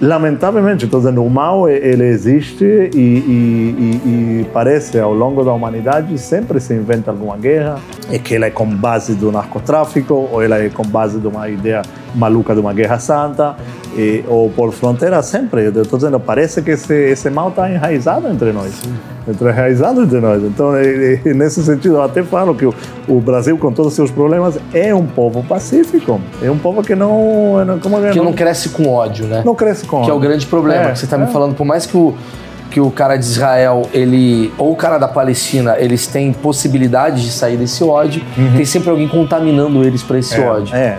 lamentavelmente, dizendo, o mal ele existe e, e, e, parece ao longo da humanidade sempre se inventa alguma guerra e que ela é com base do narcotráfico ou ela é com base de uma ideia maluca de uma guerra santa e, ou por fronteira sempre. Estou dizendo, parece que esse, esse mal está enraizado entre nós. Está enraizado entre nós. Então, e, nesse sentido, eu até falo que o, o, Brasil, com todos os seus problemas, é um povo pacífico. É um povo que não... Como é, que não, não cresce com ódio, né? Não cresce com ódio. Que é o grande problema é, que você está é. me falando. Por mais que o que o cara de Israel, ele ou o cara da Palestina, eles têm possibilidade de sair desse ódio, uhum. tem sempre alguém contaminando eles para esse é, ódio. É.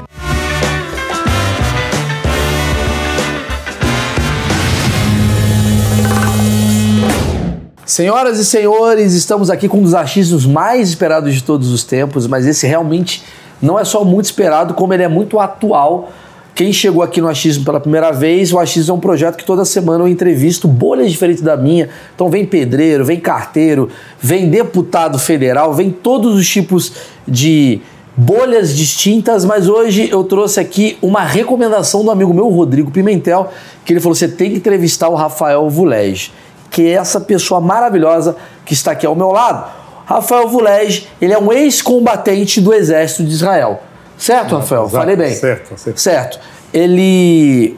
Senhoras e senhores, estamos aqui com um dos achismos mais esperados de todos os tempos, mas esse realmente não é só muito esperado, como ele é muito atual. Quem chegou aqui no Achismo pela primeira vez, o Achismo é um projeto que toda semana eu entrevisto bolhas diferentes da minha. Então vem pedreiro, vem carteiro, vem deputado federal, vem todos os tipos de bolhas distintas, mas hoje eu trouxe aqui uma recomendação do amigo meu, Rodrigo Pimentel, que ele falou: você tem que entrevistar o Rafael Vulege que é essa pessoa maravilhosa que está aqui ao meu lado. Rafael Vulej, ele é um ex-combatente do exército de Israel. Certo, Rafael? Exato, Falei bem. Certo, certo. Certo. Ele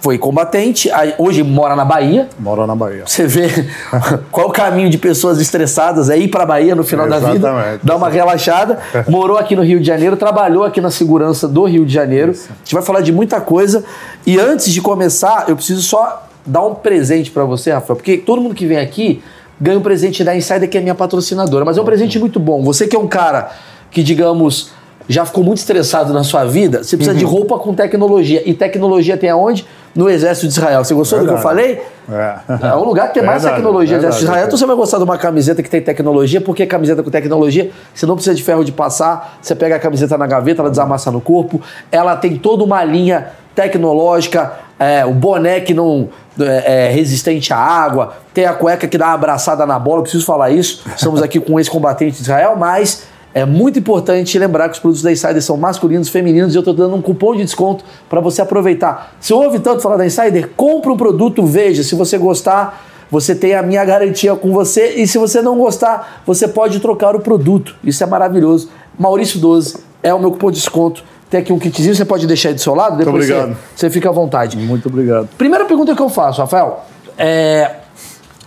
foi combatente, hoje mora na Bahia. Mora na Bahia. Você vê qual o caminho de pessoas estressadas é ir para a Bahia no final Exatamente. da vida, dar uma relaxada. Morou aqui no Rio de Janeiro, trabalhou aqui na segurança do Rio de Janeiro. Isso. A gente vai falar de muita coisa. E antes de começar, eu preciso só dar um presente para você, Rafael, porque todo mundo que vem aqui ganha um presente da Insider, que é minha patrocinadora. Mas é um presente muito bom. Você que é um cara que, digamos, já ficou muito estressado na sua vida, você precisa uhum. de roupa com tecnologia. E tecnologia tem aonde? No Exército de Israel. Você gostou Verdade. do que eu falei? É. é um lugar que tem mais Verdade. tecnologia. Verdade. Exército de Israel. Então você vai gostar de uma camiseta que tem tecnologia, porque camiseta com tecnologia, você não precisa de ferro de passar, você pega a camiseta na gaveta, ela desamassa no corpo, ela tem toda uma linha tecnológica, é, o boné que não é, é, resistente à água, tem a cueca que dá uma abraçada na bola, preciso falar isso. Estamos aqui com um ex-combatente de Israel, mas é muito importante lembrar que os produtos da Insider são masculinos, femininos e eu estou dando um cupom de desconto para você aproveitar. Se ouve tanto falar da Insider, compra um produto, veja. Se você gostar, você tem a minha garantia com você e se você não gostar, você pode trocar o produto. Isso é maravilhoso. Maurício 12 é o meu cupom de desconto tem aqui um kitzinho, você pode deixar aí do seu lado, depois Muito obrigado. Você, você fica à vontade. Muito obrigado. Primeira pergunta que eu faço, Rafael, é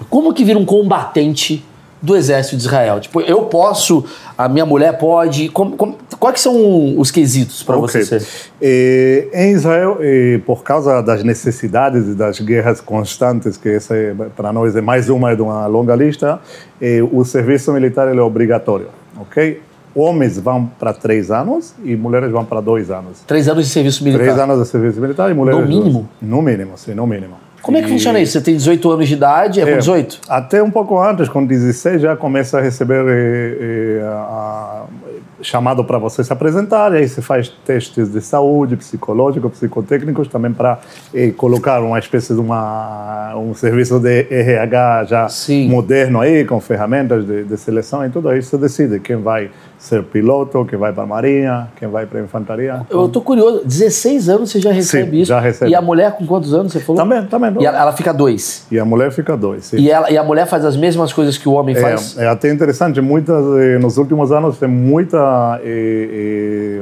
como que vira um combatente do exército de Israel? Tipo, eu posso, a minha mulher pode. Como, como, quais são os quesitos para okay. você ser? É, em Israel, é, por causa das necessidades e das guerras constantes, que essa é, para nós é mais uma de uma longa lista, é, o serviço militar é obrigatório, ok? Homens vão para três anos e mulheres vão para dois anos. Três anos de serviço militar? Três anos de serviço militar e mulheres... No mínimo? Dois. No mínimo, sim, no mínimo. Como é que funciona isso? Você tem 18 anos de idade, é, é com 18? Até um pouco antes, com 16, já começa a receber é, é, a, chamado para você se apresentar, e aí você faz testes de saúde, psicológico, psicotécnicos, também para é, colocar uma espécie de uma, um serviço de RH já Sim. moderno aí, com ferramentas de, de seleção e tudo, aí você decide quem vai ser piloto, quem vai para a Marinha, quem vai para a Infantaria. Eu estou curioso, 16 anos você já recebe sim, isso? já recebe. E a mulher com quantos anos você falou? Também, também. E ela, ela fica dois? E a mulher fica dois, sim. E, ela, e a mulher faz as mesmas coisas que o homem é, faz? É até interessante, muitas, eh, nos últimos anos tem muita eh, eh,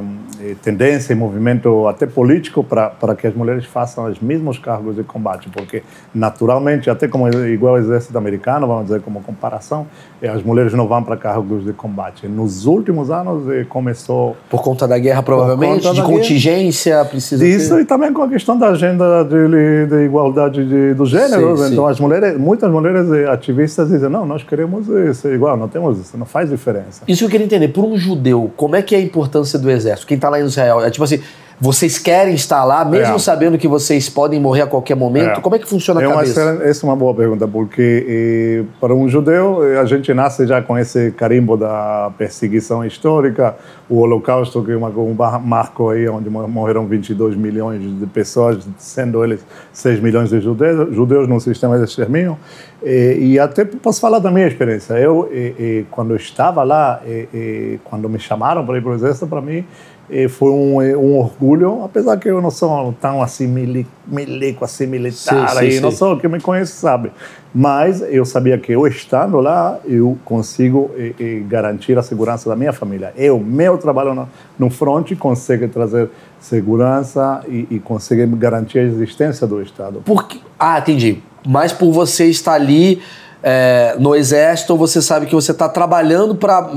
tendência e movimento até político para que as mulheres façam os mesmos cargos de combate, porque naturalmente, até como igual ao exército americano, vamos dizer como comparação, eh, as mulheres não vão para cargos de combate. Nos últimos anos eh, começou... Por conta da guerra, provavelmente? De contingência? Guerra. Precisa Isso ter... e também com a questão da agenda de, de igualdade de, do gênero. Sim, então, sim. as mulheres, muitas mulheres eh, ativistas dizem, não, nós queremos ser igual, não temos isso, não faz diferença. Isso eu queria entender. Por um judeu, como é que é a importância do exército? Quem está lá em Israel, é tipo assim, vocês querem estar lá, mesmo é. sabendo que vocês podem morrer a qualquer momento? É. Como é que funciona a é cabeça? Uma, essa é uma boa pergunta, porque para um judeu, a gente nasce já com esse carimbo da perseguição histórica, o Holocausto, que é um marco aí, onde morreram 22 milhões de pessoas, sendo eles 6 milhões de judeus, judeus no sistema de extermínio. E, e até posso falar da minha experiência. Eu, e, e, quando eu estava lá, quando me chamaram para ir para o exército, para mim, E foi um, um orgulho, apesar que eu não sou tão assim milico, assim militar, sim, sim, aí, não sou quem me conhece sabe. Mas eu sabia que eu estando lá, eu consigo e, e garantir a segurança da minha família. Eu, meu trabalho no, no front, consegue trazer segurança e, e consegue garantir a existência do Estado. Por que? Ah, entendi. Mas por você estar ali é, no exército, você sabe que você está trabalhando para.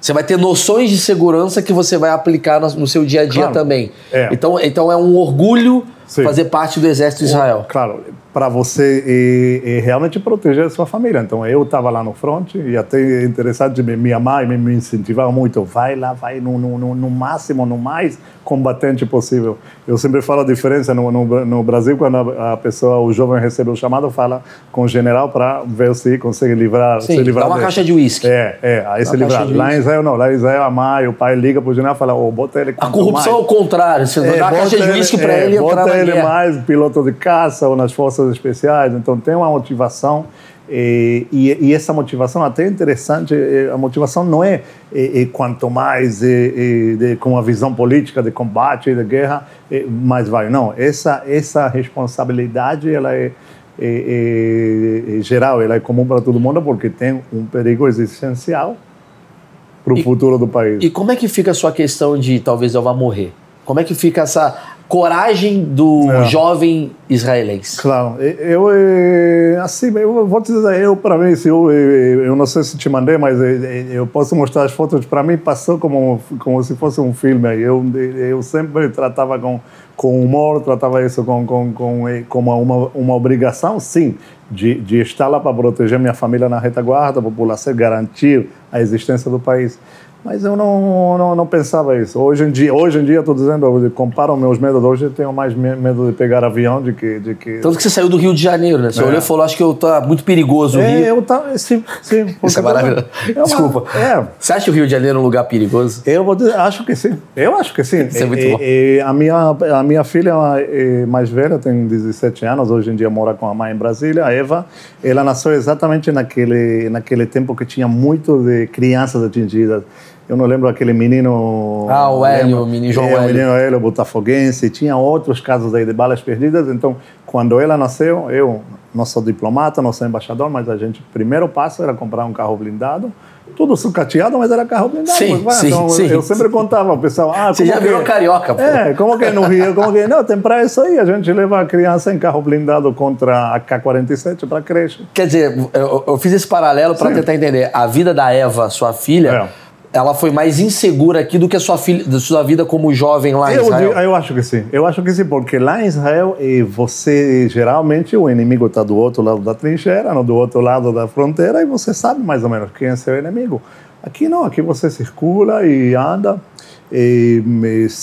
Você vai ter noções de segurança que você vai aplicar no, no seu dia a dia claro. também. É. Então, então é um orgulho Sim. fazer parte do exército de Israel. Claro, para você e, e, realmente proteger a sua família. Então eu estava lá no front e até interessante, minha mãe me incentivava muito, vai lá, vai no, no, no máximo, no mais combatente possível. Eu sempre falo a diferença no, no, no Brasil, quando a, a, pessoa, o jovem recebe o chamado, fala com o general para ver se consegue livrar. Sim, se livrar dá uma dele. caixa de uísque. É, é, aí dá se livrar. Lá em Israel não, lá em Israel a mãe, o pai liga para o general e fala, oh, bota ele A corrupção é o contrário, você é, dá a caixa de uísque para é, ele entrar Bota ele mais piloto de caça ou nas forças especiais, então tem uma motivação e, e, e, essa motivação até é interessante, a motivação não é, é, é quanto mais é, de, com a visão política de combate e de guerra, mais vai. Não, essa, essa responsabilidade ela é, é, geral, ela é comum para todo mundo porque tem um perigo existencial para o futuro do país. E como é que fica a sua questão de talvez eu vá morrer? Como é que fica essa coragem do é. jovem israelense. Claro, eu, assim, eu vou te dizer, eu para mim, se eu, eu não sei se te mandei, mas eu posso mostrar as fotos. Para mim passou como como se fosse um filme. Eu eu sempre tratava com com humor, tratava isso com com, com como uma uma obrigação, sim, de, de estar lá para proteger minha família na retaguarda, a população, garantir a existência do país. Mas eu não, não, não, pensava isso. Hoje em dia, hoje em dia estou dizendo, comparo meus medos hoje, eu tenho mais medo de pegar avião de que, de que... Tanto que você saiu do Rio de Janeiro, né? Você é. olhou e falou, acho que eu tá muito perigoso o é, Rio. eu tá, sim, sim. Isso é maravilhoso. É uma, Desculpa. É. Você acha o Rio de Janeiro um lugar perigoso? Eu vou dizer, acho que sim. Eu acho que sim. Isso é muito bom. E, a, minha, a minha filha é mais velha, tem 17 anos, hoje em dia mora com a mãe em Brasília, a Eva, ela nasceu exatamente naquele, naquele tempo que tinha muito de crianças atingidas eu não lembro aquele menino. Ah, o Hélio, o menino João é, Hélio. O menino Hélio, botafoguense. Tinha outros casos aí de balas perdidas. Então, quando ela nasceu, eu não sou diplomata, não sou embaixador, mas a gente, primeiro passo era comprar um carro blindado. Tudo sucateado, mas era carro blindado. Sim, mas, sim, então, sim, eu sempre contava ao pessoal. Ah, Você já virou que... carioca, pô. É, como que no Rio? Como que... Não, tem para isso aí. A gente leva a criança em carro blindado contra a K-47 para creche. Quer dizer, eu, eu fiz esse paralelo para tentar entender. A vida da Eva, sua filha. É ela foi mais insegura aqui do que a sua, filha, da sua vida como jovem lá em eu, Israel? Eu acho que sim. Eu acho que sim, porque lá em Israel, você geralmente o inimigo está do outro lado da trincheira, não do outro lado da fronteira, e você sabe mais ou menos quem é seu inimigo. Aqui não, aqui você circula e anda. E,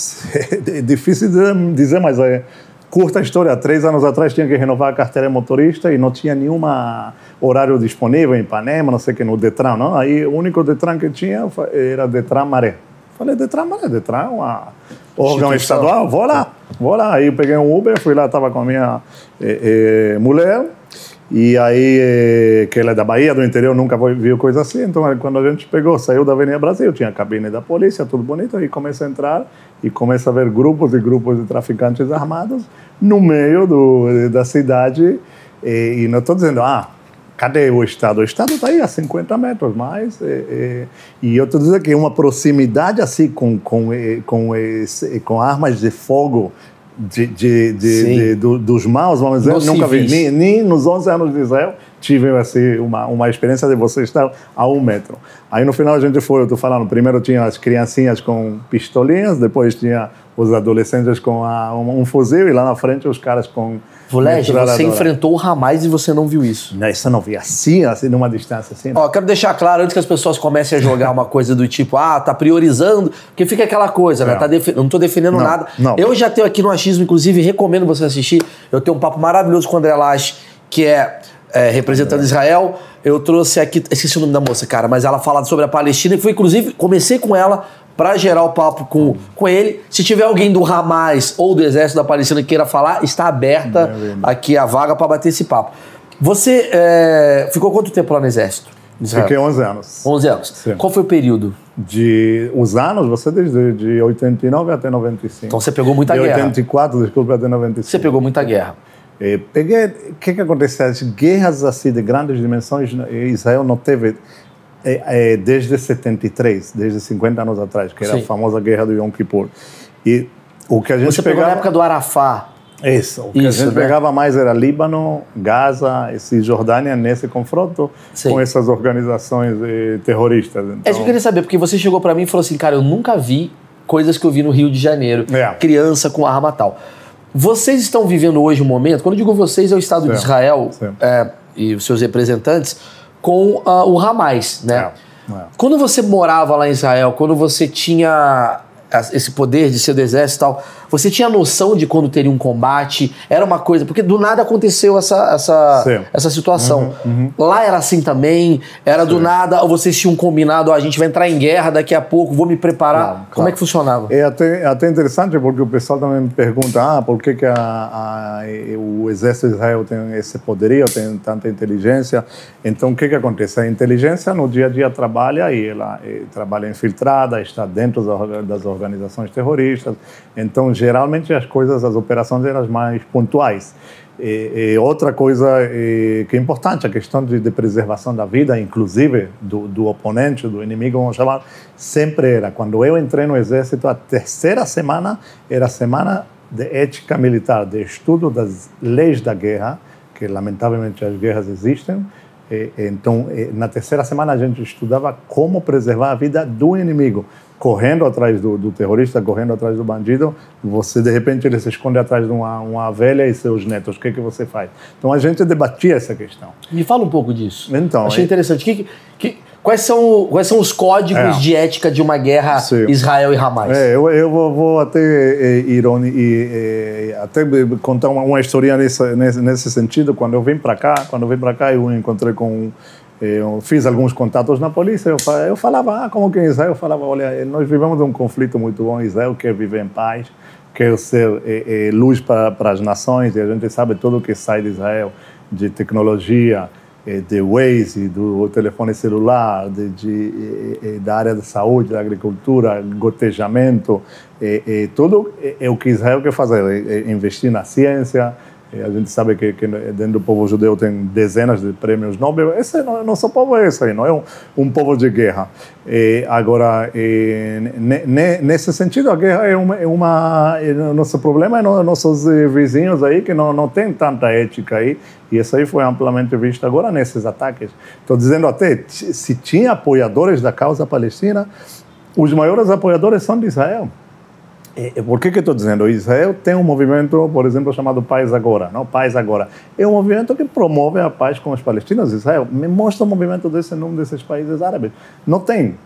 é difícil dizer, mas é, curta a história. Três anos atrás tinha que renovar a carteira de motorista e não tinha nenhuma horário disponível em Ipanema, não sei o que, no Detran, não? Aí o único Detran que tinha era Detran Maré. Falei, Detran Maré, Detran é uma órgão estadual, vou lá, vou lá. Aí eu peguei um Uber, fui lá, estava com a minha eh, eh, mulher, e aí, eh, que ela é da Bahia, do interior, nunca viu coisa assim. Então, quando a gente pegou, saiu da Avenida Brasil, tinha a cabine da polícia, tudo bonito, e começa a entrar e começa a ver grupos e grupos de traficantes armados no meio do, da cidade. E, e não estou dizendo, ah, cadê o Estado? O Estado está aí a 50 metros mais. E, e, e eu estou dizendo que uma proximidade assim com, com, com, esse, com armas de fogo de, de, de, de do, dos maus, vamos dizer, nunca vi. Nem, nem nos 11 anos de Israel tive assim, uma, uma experiência de você estar a um metro. Aí no final a gente foi, eu estou falando, primeiro tinha as criancinhas com pistolinhas, depois tinha os adolescentes com a, um, um, fuzil e lá na frente os caras com Volege, você enfrentou o Ramais e você não viu isso. Não, isso eu não vi assim, assim, numa distância assim. Ó, quero deixar claro, antes que as pessoas comecem a jogar uma coisa do tipo, ah, tá priorizando, porque fica aquela coisa, né? Tá eu não tô defendendo não, nada. Não. Eu já tenho aqui no Achismo, inclusive, recomendo você assistir. Eu tenho um papo maravilhoso com o André Lache, que é, é representando é. Israel. Eu trouxe aqui, esqueci o nome da moça, cara, mas ela fala sobre a Palestina, e foi, inclusive, comecei com ela para gerar o papo com, com ele. Se tiver alguém do Hamas ou do Exército da Palestina que queira falar, está aberta aqui a vaga para bater esse papo. Você é, ficou quanto tempo lá no Exército? Israel. Fiquei 11 anos. 11 anos. Sim. Qual foi o período? De, os anos, você desde de 89 até 95. Então você pegou muita de guerra. De 84, desculpa, até 95. Você pegou muita guerra. É, peguei. O que, que acontece? As guerras assim de grandes dimensões, Israel não teve é, é, desde 73, desde 50 anos atrás, que era Sim. a famosa guerra do Yom Kippur. E o que a gente Você pegava... pegou na época do Arafá. Isso, o que Isso, a gente né? pegava mais era Líbano, Gaza e Cisjordânia nesse confronto Sim. com essas organizações eh, terroristas. Então... É isso que eu queria saber, porque você chegou para mim e falou assim, cara, eu nunca vi coisas que eu vi no Rio de Janeiro, é. criança com arma tal. Vocês estão vivendo hoje um momento, quando eu digo vocês, é o Estado de Israel é, e os seus representantes, com uh, o Hamas, né? É. É. Quando você morava lá em Israel, quando você tinha esse poder de ser do exército e tal, você tinha noção de quando teria um combate? Era uma coisa. Porque do nada aconteceu essa, essa, essa situação. Uhum, uhum. Lá era assim também? Era Sim. do nada? Ou vocês tinham combinado, oh, a gente vai entrar em guerra daqui a pouco, vou me preparar? Claro, Como é que funcionava? É até, é até interessante porque o pessoal também me pergunta: ah, por que, que a, a, o exército de Israel tem esse poderio, tem tanta inteligência? Então o que, que acontece? A inteligência no dia a dia trabalha e ela eh, trabalha infiltrada, está dentro das organizações terroristas. Então, geralmente as coisas, as operações eram mais pontuais. E, e outra coisa e, que é importante, a questão de, de, preservação da vida, inclusive do, do, oponente, do inimigo, vamos chamar, sempre era. Quando eu entrei no exército, a terceira semana era a semana de ética militar, de estudo das leis da guerra, que lamentavelmente as guerras existem. Então, na terceira semana a gente estudava como preservar a vida do inimigo correndo atrás do, do, terrorista, correndo atrás do bandido, você de repente ele se esconde atrás de uma, uma velha e seus netos. O que é que você faz? Então a gente debatia essa questão. Me fala um pouco disso. Então, achei é... interessante. Que, que, quais são quais são os códigos é. de ética de uma guerra Sim. Israel e Hamas? É, eu, eu vou, vou até é, ironi, e, até contar uma, uma história nesse, nesse, nesse sentido. Quando eu vim para cá, quando eu vim para cá, eu encontrei com eu fiz alguns contatos na polícia, eu, falava, ah, como que em Israel? Eu falava, olha, nós vivemos um conflito muito bom, Israel quer viver em paz, quer ser é, é, luz para, para as nações, e a gente sabe tudo que sai de Israel, de tecnologia, é, de Waze, do telefone celular, de, de, da área da saúde, da agricultura, gotejamento, tudo é, o que Israel quer fazer, investir na ciência, a gente sabe que, que, dentro do povo judeu tem dezenas de prêmios Nobel. Esse não, nosso povo é esse aí, não é um, um povo de guerra. E, agora, ne, nesse sentido, a guerra é uma, é uma nosso problema é nossos vizinhos aí que não não tem tanta ética aí. E isso aí foi amplamente visto agora nesses ataques. Estou dizendo até se tinha apoiadores da causa palestina, os maiores apoiadores são de Israel. É, é, por que, que estou dizendo? Israel tem um movimento, por exemplo, chamado Paz Agora. Não? Paz Agora. É um movimento que promove a paz com os palestinos. Israel me mostra um movimento desse num desses países árabes. Não tem.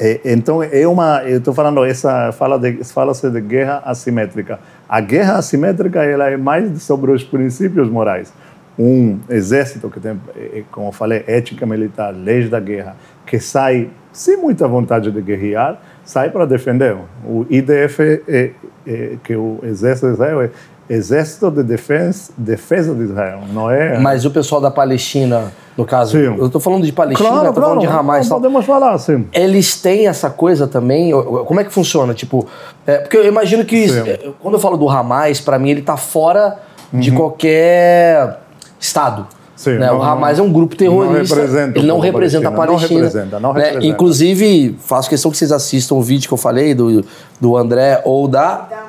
É, então, é uma. Eu estou falando, essa fala de, fala-se de guerra assimétrica. A guerra assimétrica ela é mais sobre os princípios morais. Um exército que tem, é, como eu falei, ética militar, leis da guerra, que sai sem muita vontade de guerrear sai para defender. O IDF, é, é, que o Exército de Israel é Exército de Defesa, Defesa de Israel, não é? Mas o pessoal da Palestina, no caso, sim. eu estou falando de Palestina, claro, estou claro, falando de Hamas. Não, podemos falar, sim. Eles têm essa coisa também? Como é que funciona? Tipo, é, porque eu imagino que é, quando eu falo do Hamas, para mim ele está fora uhum. de qualquer estado. Sim, né? não, o Hamas é um grupo terrorista. Não ele não representa a Palestina. Não representa, não né? representa. Né? Inclusive, faço questão que vocês assistam o vídeo que eu falei do, do André ou da. Da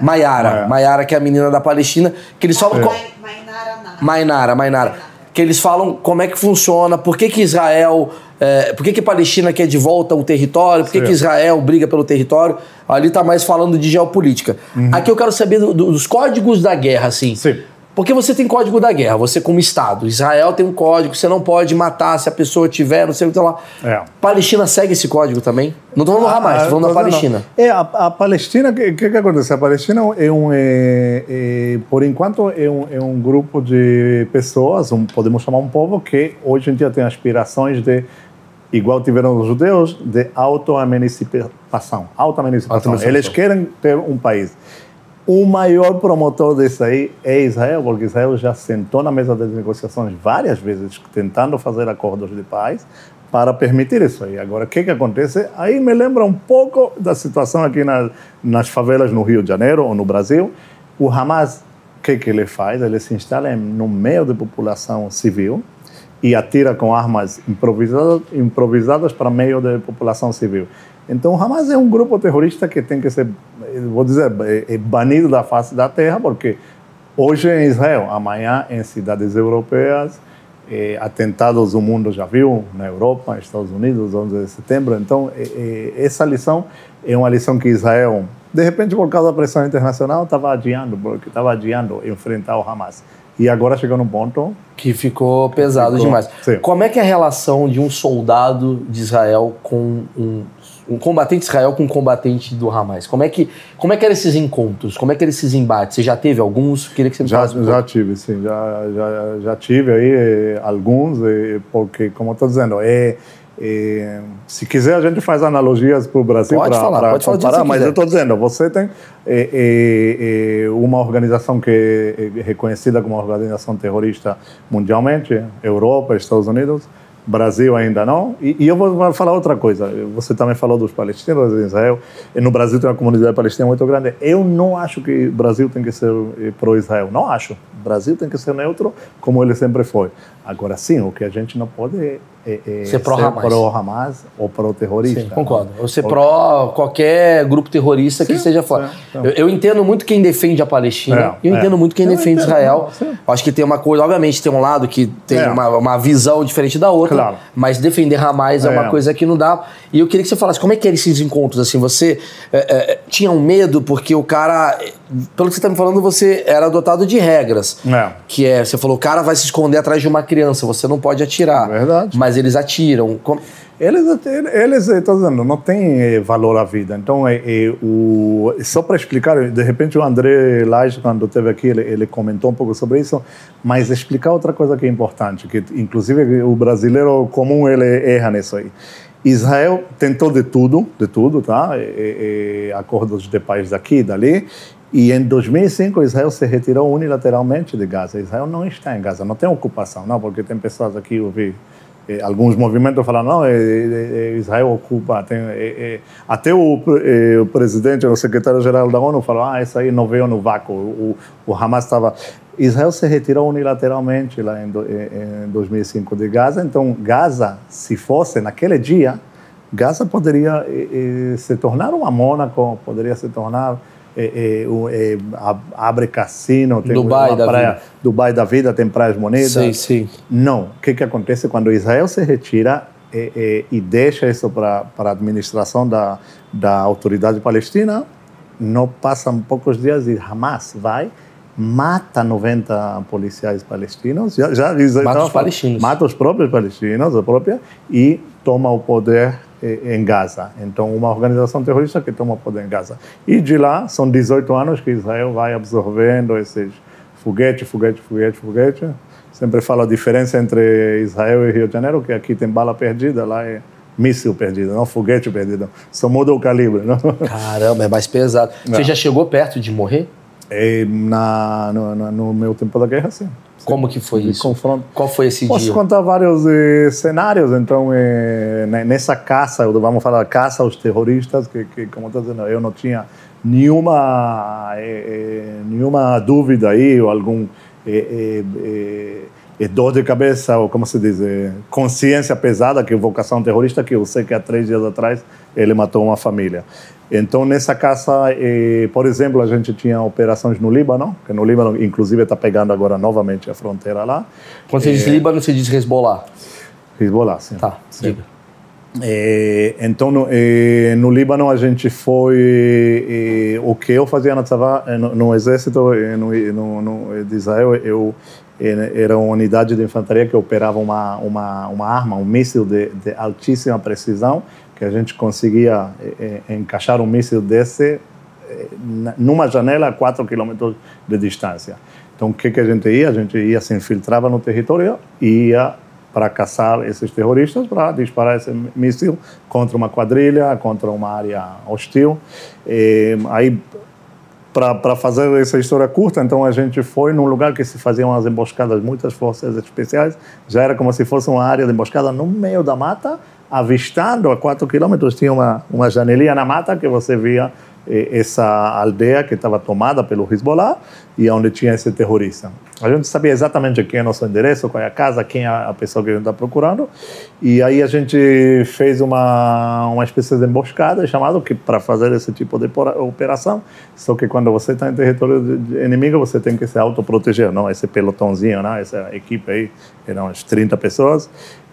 Maiara. Maiara. Que é a menina da Palestina, que eles falam. Com... Mainara, Mainara. Que eles falam como é que funciona, por que, que Israel. É, por que, que a Palestina quer de volta o território? Por que, que Israel briga pelo território? Ali está mais falando de geopolítica. Uhum. Aqui eu quero saber do, do, dos códigos da guerra, assim. Sim. Porque você tem código da guerra, você como Estado. Israel tem um código, você não pode matar se a pessoa tiver, não sei o que lá. É. Palestina segue esse código também? Não estou falando do Hamas, estou falando da Palestina. Não. É, a, a Palestina, o que, que, que, acontece? A Palestina é um, é, é, por enquanto, é um, é um grupo de pessoas, um, podemos chamar um povo, que hoje em dia tem aspirações de igual tiveram os judeus, de auto-emancipação. Auto-emancipação. Eles querem ter um país. O maior promotor disso aí é Israel, porque Israel já sentou na mesa das negociações várias vezes, tentando fazer acordos de paz para permitir isso aí. Agora, o que, que acontece? Aí me lembra um pouco da situação aqui na, nas favelas no Rio de Janeiro ou no Brasil. O Hamas, o que, que ele faz? Ele se instala no meio da população civil e atira com armas improvisadas, improvisadas para meio da população civil. Então, o Hamas é um grupo terrorista que tem que ser, vou dizer, é, é banido da face da terra, porque hoje em Israel, amanhã em cidades europeias, atentados o mundo já viu, na Europa, Estados Unidos, 11 de setembro. Então, essa lição é uma lição que Israel, de repente, por causa da pressão internacional, estava adiando, porque estava adiando enfrentar o Hamas. E agora chegou num ponto que ficou pesado ficou, demais. Sim. Como é que é a relação de um soldado de Israel com um um combatente de Israel com um combatente do Hamas. Como é que como é que eram esses encontros? Como é que eram esses embates? Você já teve alguns? Queria que você me já, um Já tive, sim. Já, já, já tive aí eh, alguns, eh, porque, como estou dizendo, é, é, se quiser a gente faz analogias para o Brasil para comparar, falar mas eu estou dizendo, você tem é, é, uma organização que é reconhecida como uma organização terrorista mundialmente, Europa, Estados Unidos, Brasil ainda não. E, e, eu vou falar outra coisa. Você também falou dos palestinos em Israel. E no Brasil tem uma comunidade palestina muito grande. Eu não acho que o Brasil tem que ser eh, pró-Israel. Não acho. O Brasil tem que ser neutro, como ele sempre foi. Agora, sim, o que a gente não pode é é, é, ser pró-Hamas pró -Hamas ou pró-terrorista. Sim, concordo. Ou ser pró qualquer grupo terrorista sim, que esteja fora. Então. Eu, eu, entendo muito quem defende a Palestina e é, eu entendo muito quem eu defende entendo, Israel. Acho que tem uma coisa, obviamente tem um lado que tem é. uma, uma visão diferente da outra, claro. mas defender Hamas é. uma coisa que não dá. E eu queria que você falasse, como é que eram esses encontros? Assim, você tinha um medo porque o cara, pelo que você está me falando, você era dotado de regras. Que é, você falou, o cara vai se esconder atrás de uma criança, você não pode atirar. Verdade. Mas eles atiram. Eles, eles estou dizendo, não tem eh, valor à vida. Então, é, é o, só para explicar, de repente o André Lage, quando esteve aqui, ele, ele, comentou um pouco sobre isso, mas explicar outra coisa que é importante, que inclusive o brasileiro comum ele erra nisso aí. Israel tentou de tudo, de tudo, tá? E, e, acordos de paz daqui dali, e em 2005, Israel se retirou unilateralmente de Gaza. Israel não está em Gaza, não tem ocupação, não, porque tem pessoas aqui, eu vi eh, alguns movimentos falam não, eh, eh, Israel ocupa, tem, até o, o, presidente, o secretário-geral da ONU falou, ah, isso aí não veio no vácuo, o, o Hamas estava... Israel se retirou unilateralmente lá em, em 2005 de Gaza, então Gaza, se fosse naquele dia, Gaza poderia se tornar uma Mônaco, poderia se tornar é, é, é, abre cassino, tem Dubai uma praia, vida. Dubai da vida, tem praias bonitas. Sim, sim. Não. O que, que acontece quando Israel se retira e deixa isso para a administração da, da autoridade palestina? Não passam poucos dias e Hamas vai mata 90 policiais palestinos, já, já mata os palestinos, mata os próprios palestinos, a própria, e toma o poder em Gaza. Então, uma organização terrorista que toma poder em Gaza. E de lá, são 18 anos que Israel vai absorvendo esses foguete, foguete, foguete, foguete. Sempre falo a diferença entre Israel e Rio de Janeiro, que aqui tem bala perdida, lá é míssil perdido, não foguete perdido. Só muda o calibre. Não? Caramba, é mais pesado. Você já chegou perto de morrer? É, na, no, no, meu tempo da guerra, sim. Como que foi isso? Confronto. Qual foi esse Posso dia? Posso contar vários eh, cenários. Então, eh, nessa caça, vamos falar caça aos terroristas, que, que como estou dizendo, eu não tinha nenhuma eh, nenhuma dúvida aí ou algum dor de cabeça ou como se diz consciência pesada que vocação terrorista que eu sei que há três dias atrás ele matou uma família então, nessa caça, eh, por exemplo, a gente tinha operações no Líbano, que no Líbano, inclusive, está pegando agora novamente a fronteira lá. Quando você eh, diz Líbano, você diz Hezbollah? Hezbollah, sim. Tá, sim. diga. Eh, então, no, eh, no, Líbano, a gente foi. Eh, o que eu fazia na Tzavá, eh, no, no exército no, no, de Israel, eu era uma unidade de infantaria que operava uma, uma, uma arma, um míssil de, de altíssima precisão, que a gente conseguia é, encaixar um míssil desse numa janela a 4 quilômetros de distância. Então, o que, que a gente ia? A gente ia, se infiltrava no território e ia para caçar esses terroristas, para disparar esse míssil contra uma quadrilha, contra uma área hostil. E, aí, para fazer essa história curta, então a gente foi num lugar que se faziam as emboscadas, muitas forças especiais, já era como se fosse uma área de emboscada no meio da mata, avistando a 4 quilômetros, tinha uma, uma janelinha na mata que você via essa aldeia que estava tomada pelo Hezbollah e onde tinha esse terrorista. A gente sabia exatamente quem é nosso endereço, qual é a casa, quem é a pessoa que a gente está procurando. E aí a gente fez uma, uma espécie de emboscada chamado que para fazer esse tipo de operação. Só que quando você está em território inimigo, você tem que se autoproteger, não? Esse pelotãozinho, não? essa equipe aí, eram umas 30 pessoas.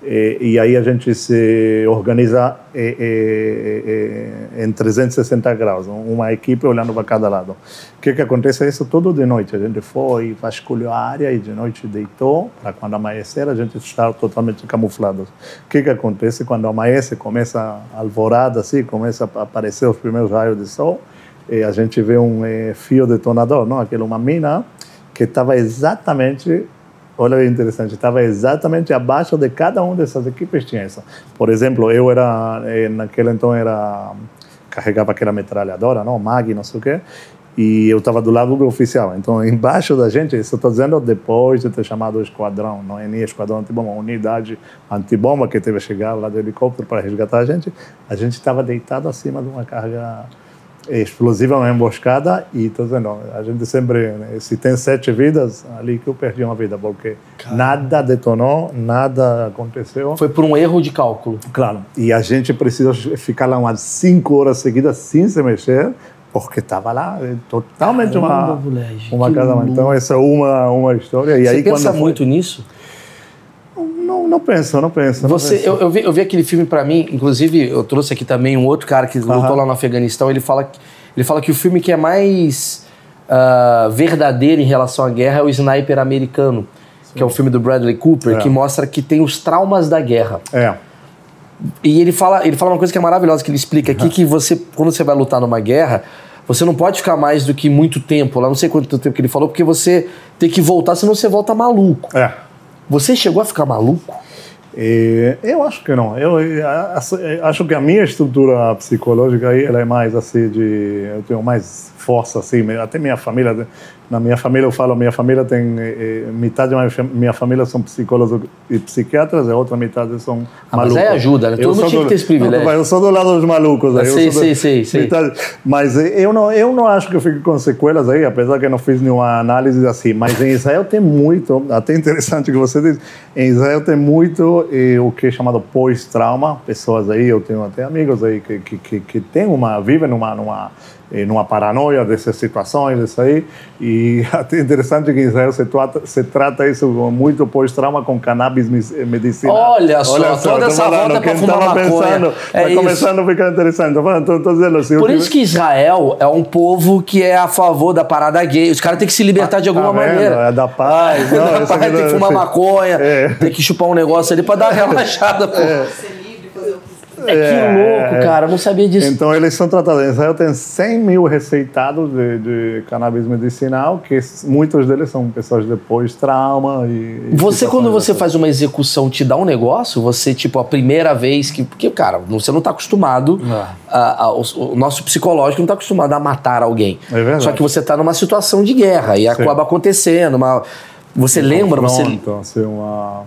E, e, aí a gente se organiza em 360 graus, uma equipe olhando para cada lado. O que, que acontece? Isso tudo de noite. A gente foi, vasculhou a área e de noite deitou, para quando amanhecer a gente estar totalmente camuflado. O que, que acontece? Quando amanhece, começa a alvorada, assim, começa a aparecer os primeiros raios de sol, e a gente vê um fio detonador, não? Aquela uma mina que estava exatamente olha que interessante, estava exatamente abaixo de cada uma dessas equipes tinha isso. Por exemplo, eu era, eh, naquele então era, carregava aquela metralhadora, não, MAG, não sei o quê, e eu estava do lado do oficial. Então, embaixo da gente, isso estou dizendo depois de ter chamado o esquadrão, não é nem esquadrão antibomba, unidade antibomba que teve a chegar lá do helicóptero para resgatar a gente, a gente estava deitado acima de uma carga explosiva, uma emboscada, e estou dizendo, a gente sempre, né, se tem sete vidas, ali que eu perdi uma vida, porque Caramba. nada detonou, nada aconteceu. Foi por um erro de cálculo. Claro, e a gente precisa ficar lá umas cinco horas seguidas sem se mexer, porque estava lá é totalmente Caramba, uma, moleque, uma casa. Então, essa é uma, uma história. E Você aí, pensa quando muito nisso? Não, não penso, não penso. Você. Eu, eu, vi, eu vi aquele filme para mim, inclusive eu trouxe aqui também um outro cara que lutou lá no Afeganistão. Ele fala, que, ele fala que o filme que é mais uh, verdadeiro em relação à guerra é o Sniper Americano, Sim. que é o filme do Bradley Cooper, é. que mostra que tem os traumas da guerra. É. E ele fala, ele fala uma coisa que é maravilhosa, que ele explica aqui, que você, quando você vai lutar numa guerra, você não pode ficar mais do que muito tempo, lá não sei quanto tempo que ele falou, porque você tem que voltar, senão você volta maluco. É. Você chegou a ficar maluco? E eu acho que não. Eu, eu, acho que a minha estrutura psicológica ela é mais assim de eu tenho mais força assim. Até minha família na minha família, eu falo, minha família tem. Eh, metade da minha família são psicólogos e psiquiatras, a outra metade são ah, malucos. Mas aí ajuda, né? Todo mundo tinha que ter esse privilégio. Não, eu sou do lado dos malucos. Aí, sei, sei, sei, sei. Mas eu não, eu não acho que eu fique com sequelas aí, apesar que eu não fiz nenhuma análise assim. Mas em Israel tem muito, até interessante que você diz, em Israel tem muito eh, o que é chamado pós-trauma. Pessoas aí, eu tenho até amigos aí que, que, que, que tem uma, vivem numa, numa numa paranoia dessas situações, isso aí. E até interessante que em Israel se trata, se trata isso muito pós-trauma com cannabis medicinal. Olha só, Olha só toda essa volta para fumar maconha. Pensando, é tá começando a ficar interessante. Estou, estou dizendo assim, Por isso que Israel é um povo que é a favor da parada gay. Os caras têm que se libertar de alguma tá maneira. É da paz. Não, da paz, tem que fumar maconha, é. tem que chupar um negócio ali para dar uma relaxada. Pô. É. É, que louco, cara, eu não sabia disso. Então eles são tratados. Em Israel tem 100 mil receitados de, de cannabis medicinal, que muitos deles são pessoas depois trauma e. Você, quando você faz uma execução, te dá um negócio? Você, tipo, a primeira vez que. Porque, cara, você não está acostumado. A, a, o, o, nosso psicológico não está acostumado a matar alguém. É verdade. Só que você está numa situação de guerra e acaba acontecendo. Uma, você lembra? Você... Assim, uma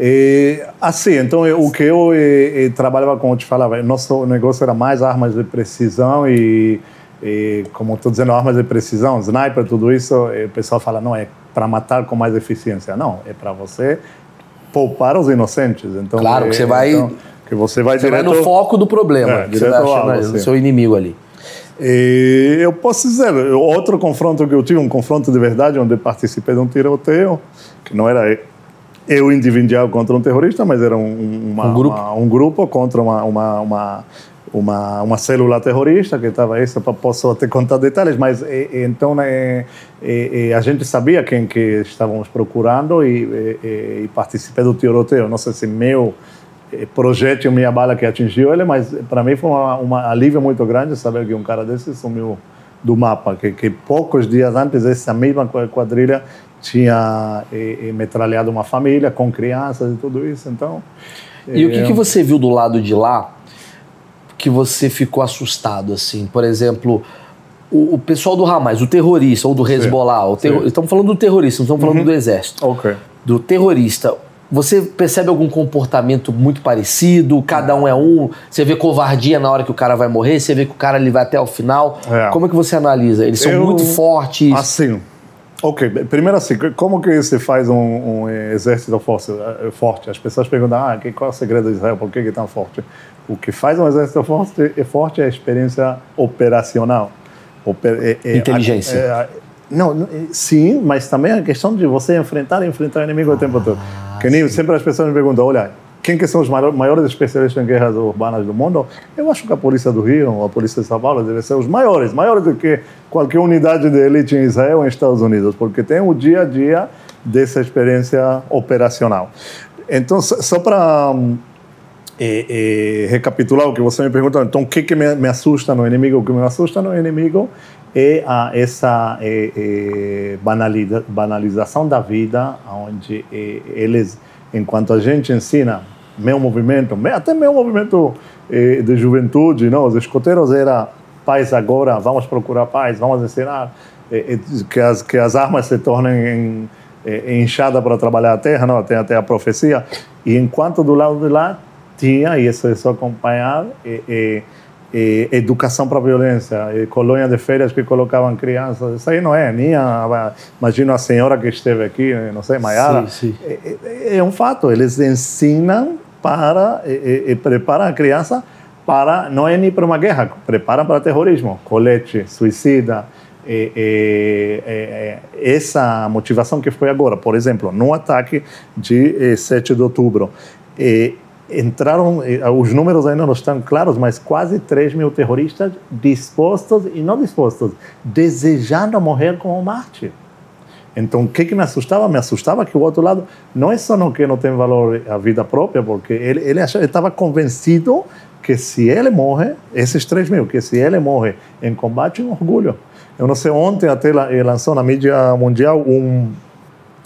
e, assim, então o que eu trabalhava, como eu te falava, nosso negócio era mais armas de precisão e, e como estou dizendo, armas de precisão, sniper, tudo isso, o pessoal fala, não, é para matar com mais eficiência. Não, é para você poupar os inocentes. Então, claro, que você vai... Então, que você vai você direto... vai no foco do problema, é, direto ao o seu inimigo ali. E eu posso dizer, outro confronto que eu tive, um confronto de verdade, onde participei de um tiroteio, que não era eu individual contra um terrorista, mas era um, uma, um, grupo? Uma, um grupo contra uma, uma, uma, uma, uma célula terrorista que estava isso, posso até contar detalhes, mas e, então né, e, a gente sabia quem que estávamos procurando e, e, e participei do tiroteio. Não sei se meu projétil, minha bala que atingiu ele, mas para mim foi uma, uma alívio muito grande saber que um cara desse sumiu do mapa, que, que poucos dias antes essa mesma quadrilha tinha e, e metralhado uma família com crianças e tudo isso. Então. E é... o que, que você viu do lado de lá que você ficou assustado assim? Por exemplo, o, o, pessoal do Hamas, o terrorista ou do Hezbollah, o terror, estamos falando do terrorista, não estamos falando uhum. do exército. Ok. Do terrorista. Você percebe algum comportamento muito parecido? Cada um é um? Você vê covardia na hora que o cara vai morrer? Você vê que o cara ele vai até o final? É. Como é que você analisa? Eles são Eu, muito fortes? Assim, ok. Primeiro assim, como que se faz um, um exército forte, forte? As pessoas perguntam, ah, qual é o segredo de Israel? Por que é tão forte? O que faz um exército forte, é forte é a experiência operacional. Oper, é, é, Inteligência. É, não, sim, mas também a questão de você enfrentar enfrentar o inimigo o tempo todo. Ah, que nem sempre as pessoas me perguntam, olha, quem que são os maiores especialistas em guerras urbanas do mundo? Eu acho que a polícia do Rio, a polícia de São Paulo, deve ser os maiores, maiores do que qualquer unidade de elite em Israel ou em Estados Unidos, porque tem o dia a dia dessa experiência operacional. Então, só para é, é, recapitular o que você me perguntou, então o que, que me, me, assusta no inimigo? O que me assusta no inimigo é a, essa é, banaliza, banalização da vida, onde eles, enquanto a gente ensina meu movimento, até meu movimento é, de juventude, não? os escoteiros era paz agora, vamos procurar paz, vamos ensinar que as, que as armas se tornem enxada para trabalhar a terra, não? tem até a profecia, e enquanto do lado de lá tinha, e isso é só acompanhar, é, é, educação para a violência, colônia de férias que colocavam crianças, isso aí não é, nem a, imagino a senhora que esteve aqui, não sei, Maiara, sim, sim. É, é, um fato, eles ensinam para, e, preparam a criança para, não é nem para uma guerra, preparam para terrorismo, colete, suicida, essa motivação que foi agora, por exemplo, no ataque de 7 de outubro, entraram, eh, os números ainda não estão claros, mas quase 3 mil terroristas dispostos, e não dispostos, desejando morrer como mártir. Então, o que, que me assustava? Me assustava que o outro lado não é só no que não tem valor a vida própria, porque ele, ele estava convencido que se ele morre, esses 3 mil, que se ele morre em combate, é um orgulho. Eu não sei, ontem até lançou na mídia mundial um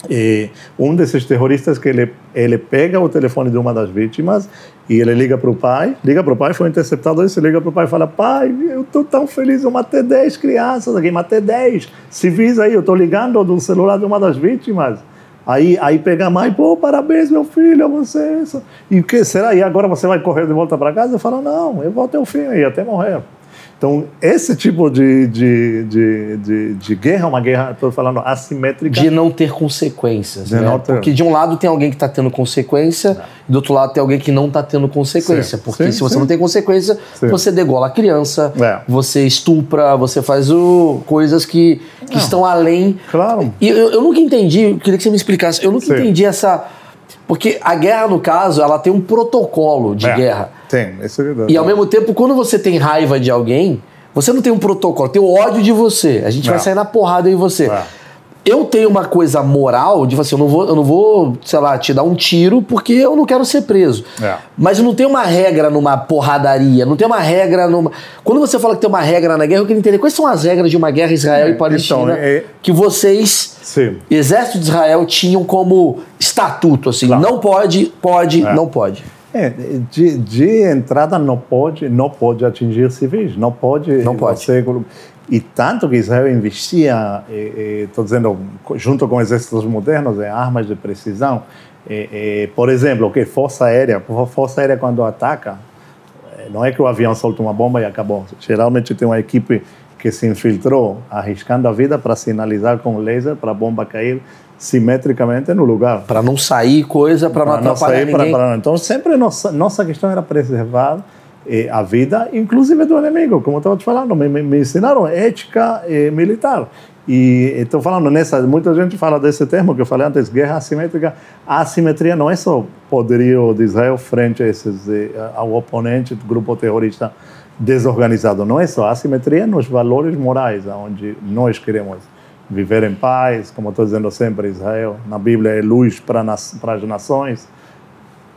e um desses terroristas que ele ele pega o telefone de uma das vítimas e ele liga para o pai, liga para o pai, foi interceptado isso, liga para o pai e fala, pai, eu estou tão feliz, eu matei 10 crianças aqui, matei 10 civis aí, eu estou ligando do celular de uma das vítimas. Aí, aí pega a mãe, pô, parabéns, meu filho, você. E o que será? E agora você vai correr de volta para casa? Eu falo, não, eu vou até o fim aí, até morrer. Então, esse tipo de, de, de, de, de guerra é uma guerra, estou falando, assimétrica. De não ter consequências. De né? ter... Porque de um lado tem alguém que está tendo consequência, não. e do outro lado tem alguém que não está tendo consequência. Sim. Porque sim, se você sim. não tem consequência, você degola a criança, é. você estupra, você faz o, coisas que, que estão além. Claro. E eu, eu nunca entendi, queria que você me explicasse, eu nunca entendi essa porque a guerra, no caso, ela tem um protocolo de é, guerra. Tem, isso é verdade. E ao mesmo tempo, quando você tem raiva de alguém, você não tem um protocolo, tem o ódio de você. A gente é. vai sair na porrada em você. É eu tenho uma coisa moral de assim, eu não vou, eu não vou, sei lá, te dar um tiro porque eu não quero ser preso. É. Mas não tem uma regra numa porradaria, não tem uma regra numa. Quando você fala que tem uma regra na guerra, eu queria entender quais são as regras de uma guerra Israel é, e Palestina então, é... que vocês, Sim. exército de Israel, tinham como estatuto, assim, claro. não pode, pode, é. não pode. É, de, de entrada não pode, não pode atingir civis, não pode. Não pode. Você, e tanto que Israel investia, estou dizendo, junto com exércitos modernos, em armas de precisão. por exemplo, que força aérea, força aérea quando ataca, não é que o avião solta uma bomba e acabou. Geralmente tem uma equipe que se infiltrou, arriscando a vida para sinalizar com laser para a bomba cair simetricamente no lugar. Para não sair coisa, para não atrapalhar sair, ninguém. Pra, pra, então sempre nossa, nossa questão era preservar a vida, inclusive do inimigo, como estava te falando, me, me ensinaram ética eh, militar. E estou falando nessa, muita gente fala desse termo que eu falei antes, guerra assimétrica. A assimetria não é só poderio de Israel frente a esses, eh, ao oponente do grupo terrorista desorganizado, não é só. A assimetria nos valores morais, onde nós queremos viver em paz, como estou dizendo sempre, Israel, na Bíblia é luz para, nas, as nações,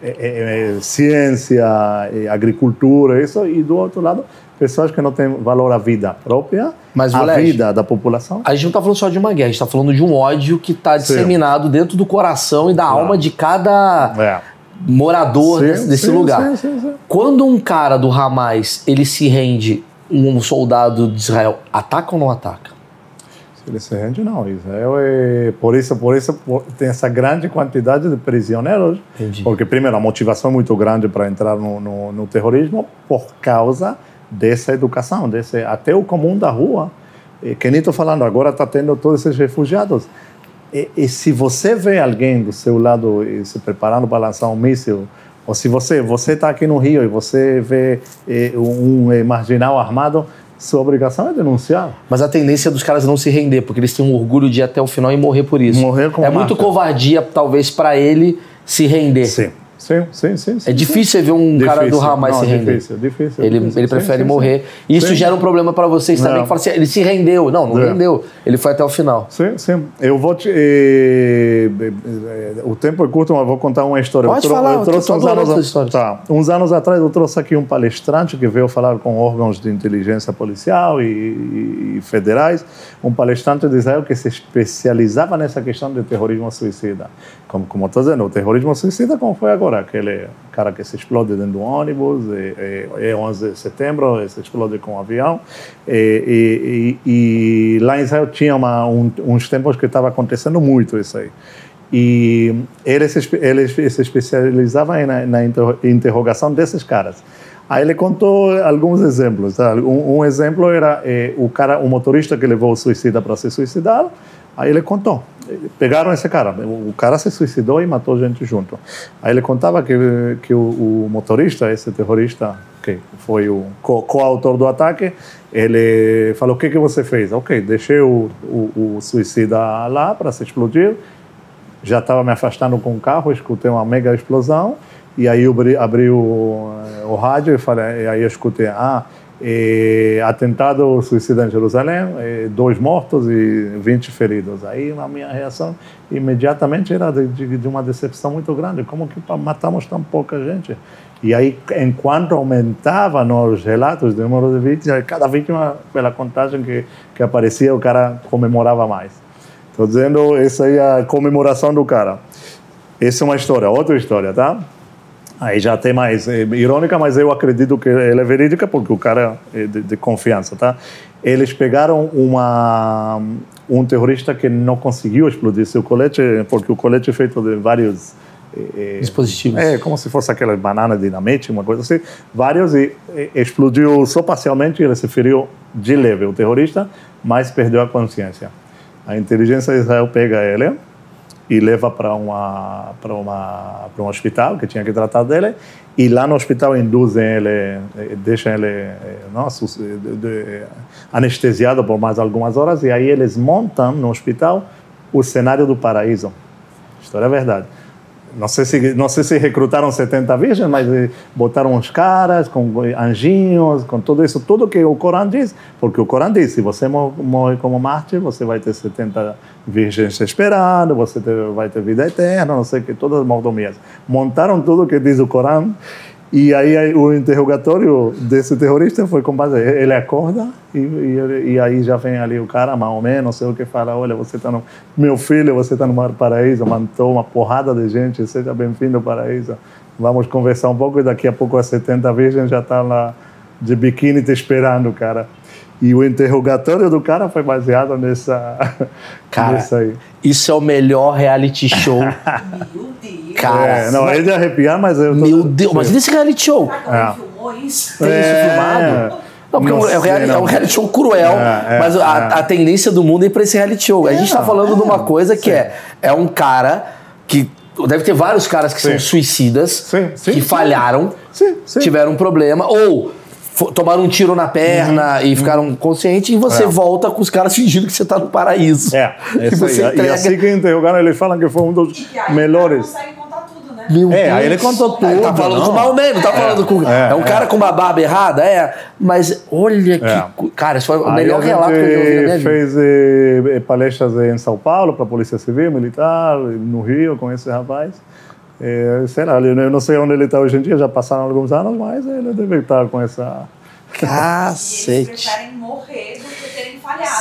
é, é, é, ciência, é, agricultura, isso, e do outro lado, pessoas que não têm valor à vida própria, Mas, à vida da população. A gente não está falando só de uma guerra, a gente está falando de um ódio que está disseminado sim. dentro do coração e da claro. alma de cada é. morador sim, desse, desse sim, lugar. Quando um cara do Hamas ele se rende um soldado de Israel ataca ou não ataca? Ele se rende, não. Israel é. Por isso, por isso por... tem essa grande quantidade de prisioneiros. Entendi. Porque, primeiro, a motivação é muito grande para entrar no, no, no, terrorismo por causa dessa educação, desse, até o comum da rua. Que nem estou falando, agora está tendo todos esses refugiados. E, e, se você vê alguém do seu lado se preparando para lançar um míssil, ou se você você está aqui no Rio e você vê um marginal armado, sua obrigação é denunciar. Mas a tendência dos caras não se render, porque eles têm um orgulho de ir até o final e morrer por isso. Morrer com É muito covardia, talvez, para ele se render. Sim. Sim, sim, sim. sim é difícil ver um difícil. cara do Hamas não, se render. Difícil, difícil. Ele, difícil. ele prefere sim, morrer. E isso gera um problema para vocês também, que fala assim, ele se rendeu. Não, não é. rendeu. Ele foi até o final. Sim, sim. Eu vou te... Eh, o tempo é curto, mas vou contar uma história. Pode eu falar, eu trouxe uns anos, história. tá. uns anos atrás eu trouxe aqui um palestrante que veio falar com órgãos de inteligência policial e, e federais, um palestrante de Israel que se especializava nessa questão de terrorismo suicida. Como, como estou dizendo, o terrorismo suicida como foi agora, aquele cara que se explode dentro do ônibus, é, é, é 11 de setembro, se explode com um avião. E, e, e, lá em Israel tinha uma, um, uns tempos que estava acontecendo muito isso aí. E ele se, ele se especializava na, na interrogação desses caras. Aí ele contou alguns exemplos. Tá? Um, um, exemplo era eh, o cara, o motorista que levou o suicida para se suicidar. Aí ele contou. Pegaram esse cara. O cara se suicidou e matou gente junto. Aí ele contava que que o, o motorista, esse terrorista que foi o coautor co do ataque, ele falou: "O que que você fez?" Ok, deixei o, o, o suicida lá para se explodir. Já estava me afastando com o carro, escutei uma mega explosão. E aí eu abri, abri o, o rádio e falei, e aí eu escutei, ah, e, atentado suicida em Jerusalém, dois mortos e 20 feridos. Aí a minha reação imediatamente era de, de, de, uma decepção muito grande. Como que matamos tão pouca gente? E aí, enquanto aumentava nos relatos do número de vítimas, cada vítima, pela contagem que, que aparecia, o cara comemorava mais. Estou dizendo, essa é a comemoração do cara. Essa é uma história, outra história, tá? Aí já tem mais é, irônica, mas eu acredito que ela é verídica porque o cara é de, de, confiança, tá? Eles pegaram uma um terrorista que não conseguiu explodir seu colete porque o colete é feito de vários é, dispositivos. É como se fosse aquela banana dinamite, uma coisa assim. Vários e, e explodiu só parcialmente. Ele se feriu de leve, o terrorista, mas perdeu a consciência. A inteligência de Israel pega ele e leva para uma para uma para um hospital que tinha que tratar dele. E lá no hospital induzem ele deixam ele nossa, anestesiado por mais algumas horas. E aí eles montam no hospital o cenário do paraíso. História é verdade não sei se não sei se recrutaram 70 virgens, mas eh, botaram uns caras com anjinhos, com tudo isso, tudo que o Corão diz, porque o Corão diz, se você morre como mártir, você vai ter 70 virgens esperando, você vai ter vida eterna, não sei o que, todas as mordomias. Montaram tudo que diz o Corão e aí o interrogatório desse terrorista foi com base, ele acorda e, e, e, aí já vem ali o cara, Maomé, não sei o que, fala, olha, você está no, meu filho, você está no mar paraíso, matou uma porrada de gente, seja bem-vindo ao paraíso. Vamos conversar um pouco e daqui a pouco as 70 virgens já estão lá de biquíni te esperando, cara. E o interrogatório do cara foi baseado nessa. Cara, nessa aí. isso é o melhor reality show. Cara, é, não, é de arrepiar, mas eu. Tô... Meu Deus, mas esse reality show. Filmou isso? Tem isso É. filmado? Não, porque Não é, um sei, reality, é um não. reality show cruel, É, é, mas a, é. a tendência do mundo é ir pra esse reality show. a gente está não, falando de uma é, coisa que é, é um cara que. Deve ter vários caras que são Sim. suicidas, Sim, sim, que sim. falharam, Sim, sim. tiveram um problema, ou tomaram um tiro na perna e ficaram conscientes, e você Uhum. É. volta com os caras fingindo que você tá no paraíso. É, e essa você aí. E entrega. assim que interrogaram, eles falam que foi um dos E melhores. Meu É, Deus. aí ele contou tudo. Ele tá falando não. com o Maomé, não tá falando com. É, é, um cara com uma barba errada, é. Mas olha que. É. Cara, isso foi o Aí melhor relato que eu já ouvi na minha gente vida. fez eh, eh, palestras em São Paulo para a Polícia Civil, Militar, no Rio com esse rapaz. Eh, sei lá, eu não sei onde ele está hoje em dia, já passaram alguns anos, mas ele deve estar com essa... E eles Cacete. preferem morrer do.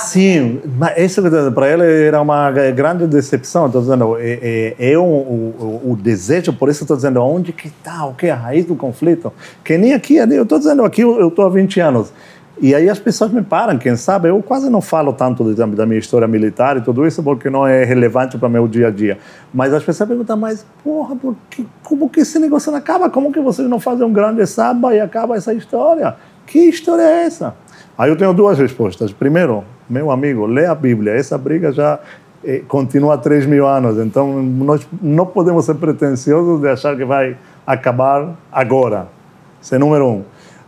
Sim, mas isso para ele era uma grande decepção. Estou dizendo, é, é, é o, o, o desejo, por isso estou dizendo, onde que está, o que é a raiz do conflito? Que nem aqui, eu estou dizendo aqui, eu estou há 20 anos. E aí as pessoas me param, quem sabe, eu quase não falo tanto da minha história militar e tudo isso porque não é relevante para o meu dia a dia. Mas as pessoas perguntam, mas porra, que, como que esse negócio não acaba? Como que vocês não fazem um grande samba e acaba essa história? Que história é essa? Aí eu tenho duas respostas. Primeiro, meu amigo, lê a Bíblia. Essa briga já eh, continua há 3 mil anos, então nós não podemos ser pretensiosos de achar que vai acabar agora. Esse é número um.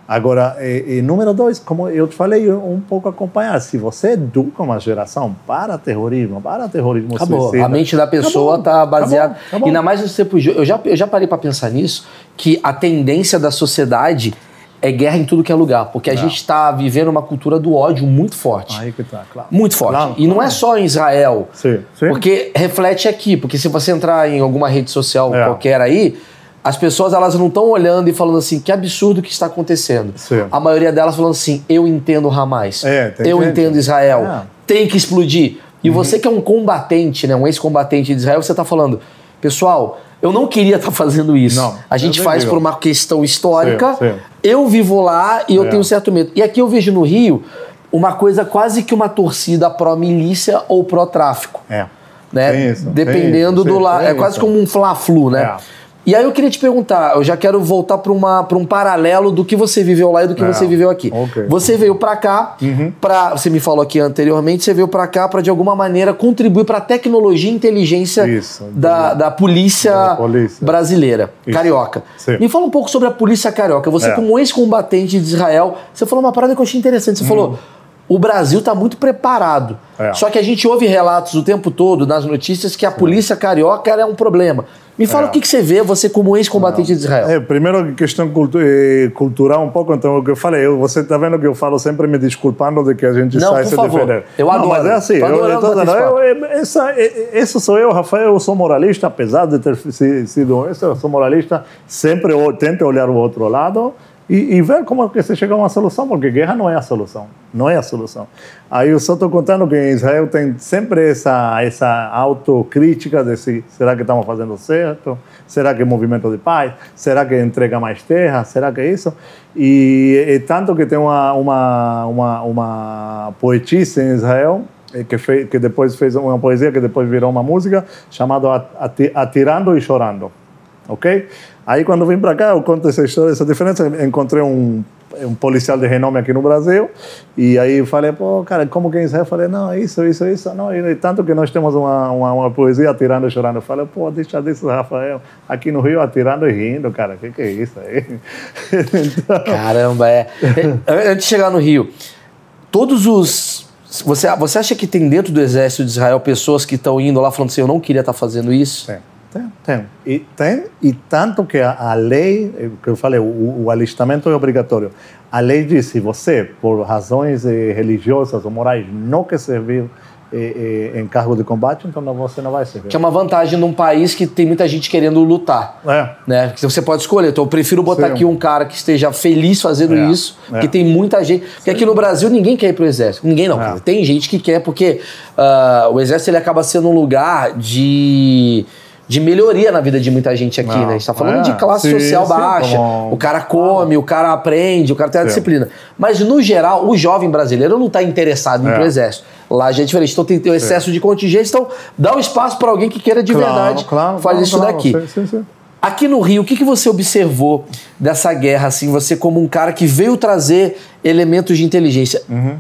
Agora, e, e, número dois, como eu te falei, um pouco acompanhar. Se você educa uma geração para terrorismo, para terrorismo Acabou. Suicida, a mente da pessoa está baseada. Acabou. Ainda mais no tempo eu já Eu já parei para pensar nisso, que a tendência da sociedade é guerra em tudo que é lugar, porque a gente está vivendo uma cultura do ódio muito forte. Aí que tá, claro. Muito forte. Claro, e não é só em Israel. Sim, sim. Porque reflete aqui, porque se você entrar em alguma rede social é. qualquer aí, as pessoas elas não estão olhando e falando assim, que absurdo que está acontecendo. Sim. A maioria delas falando assim, eu entendo Hamas, é, eu gente. entendo Israel, é. tem que explodir. E uhum. você que é um combatente, né, um ex-combatente de Israel, você está falando, pessoal, eu não queria estar tá fazendo isso. Não, a gente faz por uma questão histórica, sim, sim. Eu vivo lá e eu é. tenho certo medo. E aqui eu vejo no Rio uma coisa quase que uma torcida pró-milícia ou pró-tráfico. É. Né? Isso, Dependendo isso, do lado. É quase como um fla-flu, né? É. E aí eu queria te perguntar, eu já quero voltar para um paralelo do que você viveu lá e do que é, você viveu aqui. Okay. Você veio para cá, uhum. para você me falou aqui anteriormente, você veio para cá para de alguma maneira contribuir para a tecnologia e inteligência Isso, da, da polícia, da polícia. brasileira, Isso. carioca. Sim. Me fala um pouco sobre a polícia carioca. Você É. como ex-combatente de Israel, você falou uma parada que eu achei interessante. Você falou, o Brasil está muito preparado. É. Só que a gente ouve relatos o tempo todo nas notícias que a polícia carioca é um problema. Me fala É. o que, que você vê, você como ex-combatente de Israel. É, primeiro, questão cultu eh, cultural um pouco, então, o que eu falei, eu, você está vendo que eu falo sempre me desculpando de que a gente Não, sai se favor. defender. Eu Não, adoro. Mas é assim, eu, eu, tô eu, eu- essa, esse sou eu, Rafael, eu sou moralista, apesar de ter si- sido esse, eu sou moralista, sempre tento olhar o outro lado e, e ver como que se chega a uma solução, porque guerra não é a solução, não é a solução. Aí eu só estou contando que Israel tem sempre essa, essa autocrítica de se, será que estamos fazendo certo? Será que é movimento de paz? Será que entrega mais terra? Será que é isso? E, tanto que tem uma, uma, uma, uma poetisa em Israel eh, que, fez, que depois fez uma poesia que depois virou uma música chamada Ati- Atirando e Chorando, ok? Aí quando vim para cá eu conto essa história, essa diferença, encontrei um um policial de renome aqui no Brasil e aí falei, pô, cara, como que é Israel? Eu falei, não, isso, isso, isso, não, e tanto que nós temos uma, uma, uma poesia atirando e chorando. Eu falei, pô, deixa disso, Rafael, aqui no Rio atirando e rindo, cara, que que é isso aí? Então, Caramba, é. É, Antes de chegar no Rio, todos os. Você, você acha que tem dentro do exército de Israel pessoas que estão indo lá falando assim, eu não queria estar fazendo isso? Tem, tem, tem. E, tem, e tanto que a, a lei, que eu falei, o, o alistamento é obrigatório. A lei diz, se você, por razões eh, religiosas ou morais, não quer servir eh, eh, em cargo de combate, então não, você não vai servir. Que é uma vantagem num país que tem muita gente querendo lutar. É. Né? Porque você pode escolher. Então eu prefiro botar Sim. aqui um cara que esteja feliz fazendo É, isso, é. porque tem muita gente. Porque aqui no Brasil ninguém quer ir pro exército. Ninguém não. É. Tem gente que quer, porque ah, o exército ele acaba sendo um lugar de. De melhoria na vida de muita gente aqui, Não, né? A gente tá falando é, de classe sim, social sim, baixa. como- O cara come, o cara aprende, o cara tem a Sim. disciplina. Mas, no geral, o jovem brasileiro não está interessado em ir É. pro exército. Lá já é diferente. Então tem, tem o excesso de contingência. Então dá um espaço para alguém que queira de Claro, verdade claro, fazer claro, isso daqui. Aqui no Rio, o que, que você observou dessa guerra, assim, você como um cara que veio trazer elementos de inteligência? Uhum.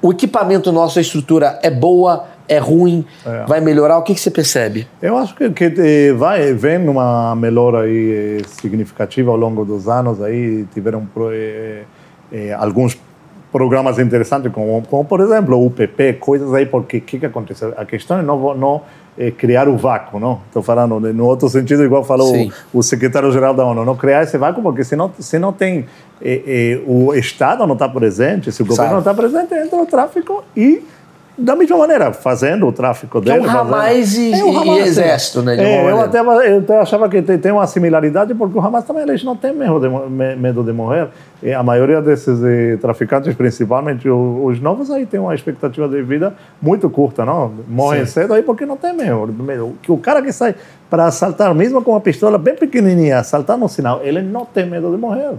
O equipamento nosso, a estrutura é boa, é ruim, É. vai melhorar? O que, que você percebe? Eu acho que, que eh, vai vem uma melhora aí eh, significativa ao longo dos anos aí tiveram eh, eh, alguns programas interessantes como, como por exemplo o UPP coisas aí porque o que que aconteceu a questão é não não eh, criar o vácuo não estou falando no outro sentido igual falou Sim. o, o secretário geral da ONU não criar esse vácuo porque se não se não tem eh, eh, o Estado não está presente se o governo Sabe. não está presente entra o tráfico e da mesma maneira, fazendo o tráfico Que é dele. um Hamas e- É um e Hamas, exército, né, É, eu, até, eu até achava que tem, tem uma similaridade, porque o Hamas também eles não têm medo de, medo de morrer. E a maioria desses eh, traficantes, principalmente o- os novos, aí tem uma expectativa de vida muito curta, não? Morrem Sim. cedo aí porque não tem medo. O cara que sai para assaltar, mesmo com uma pistola bem pequenininha, assaltar no sinal, ele não tem medo de morrer.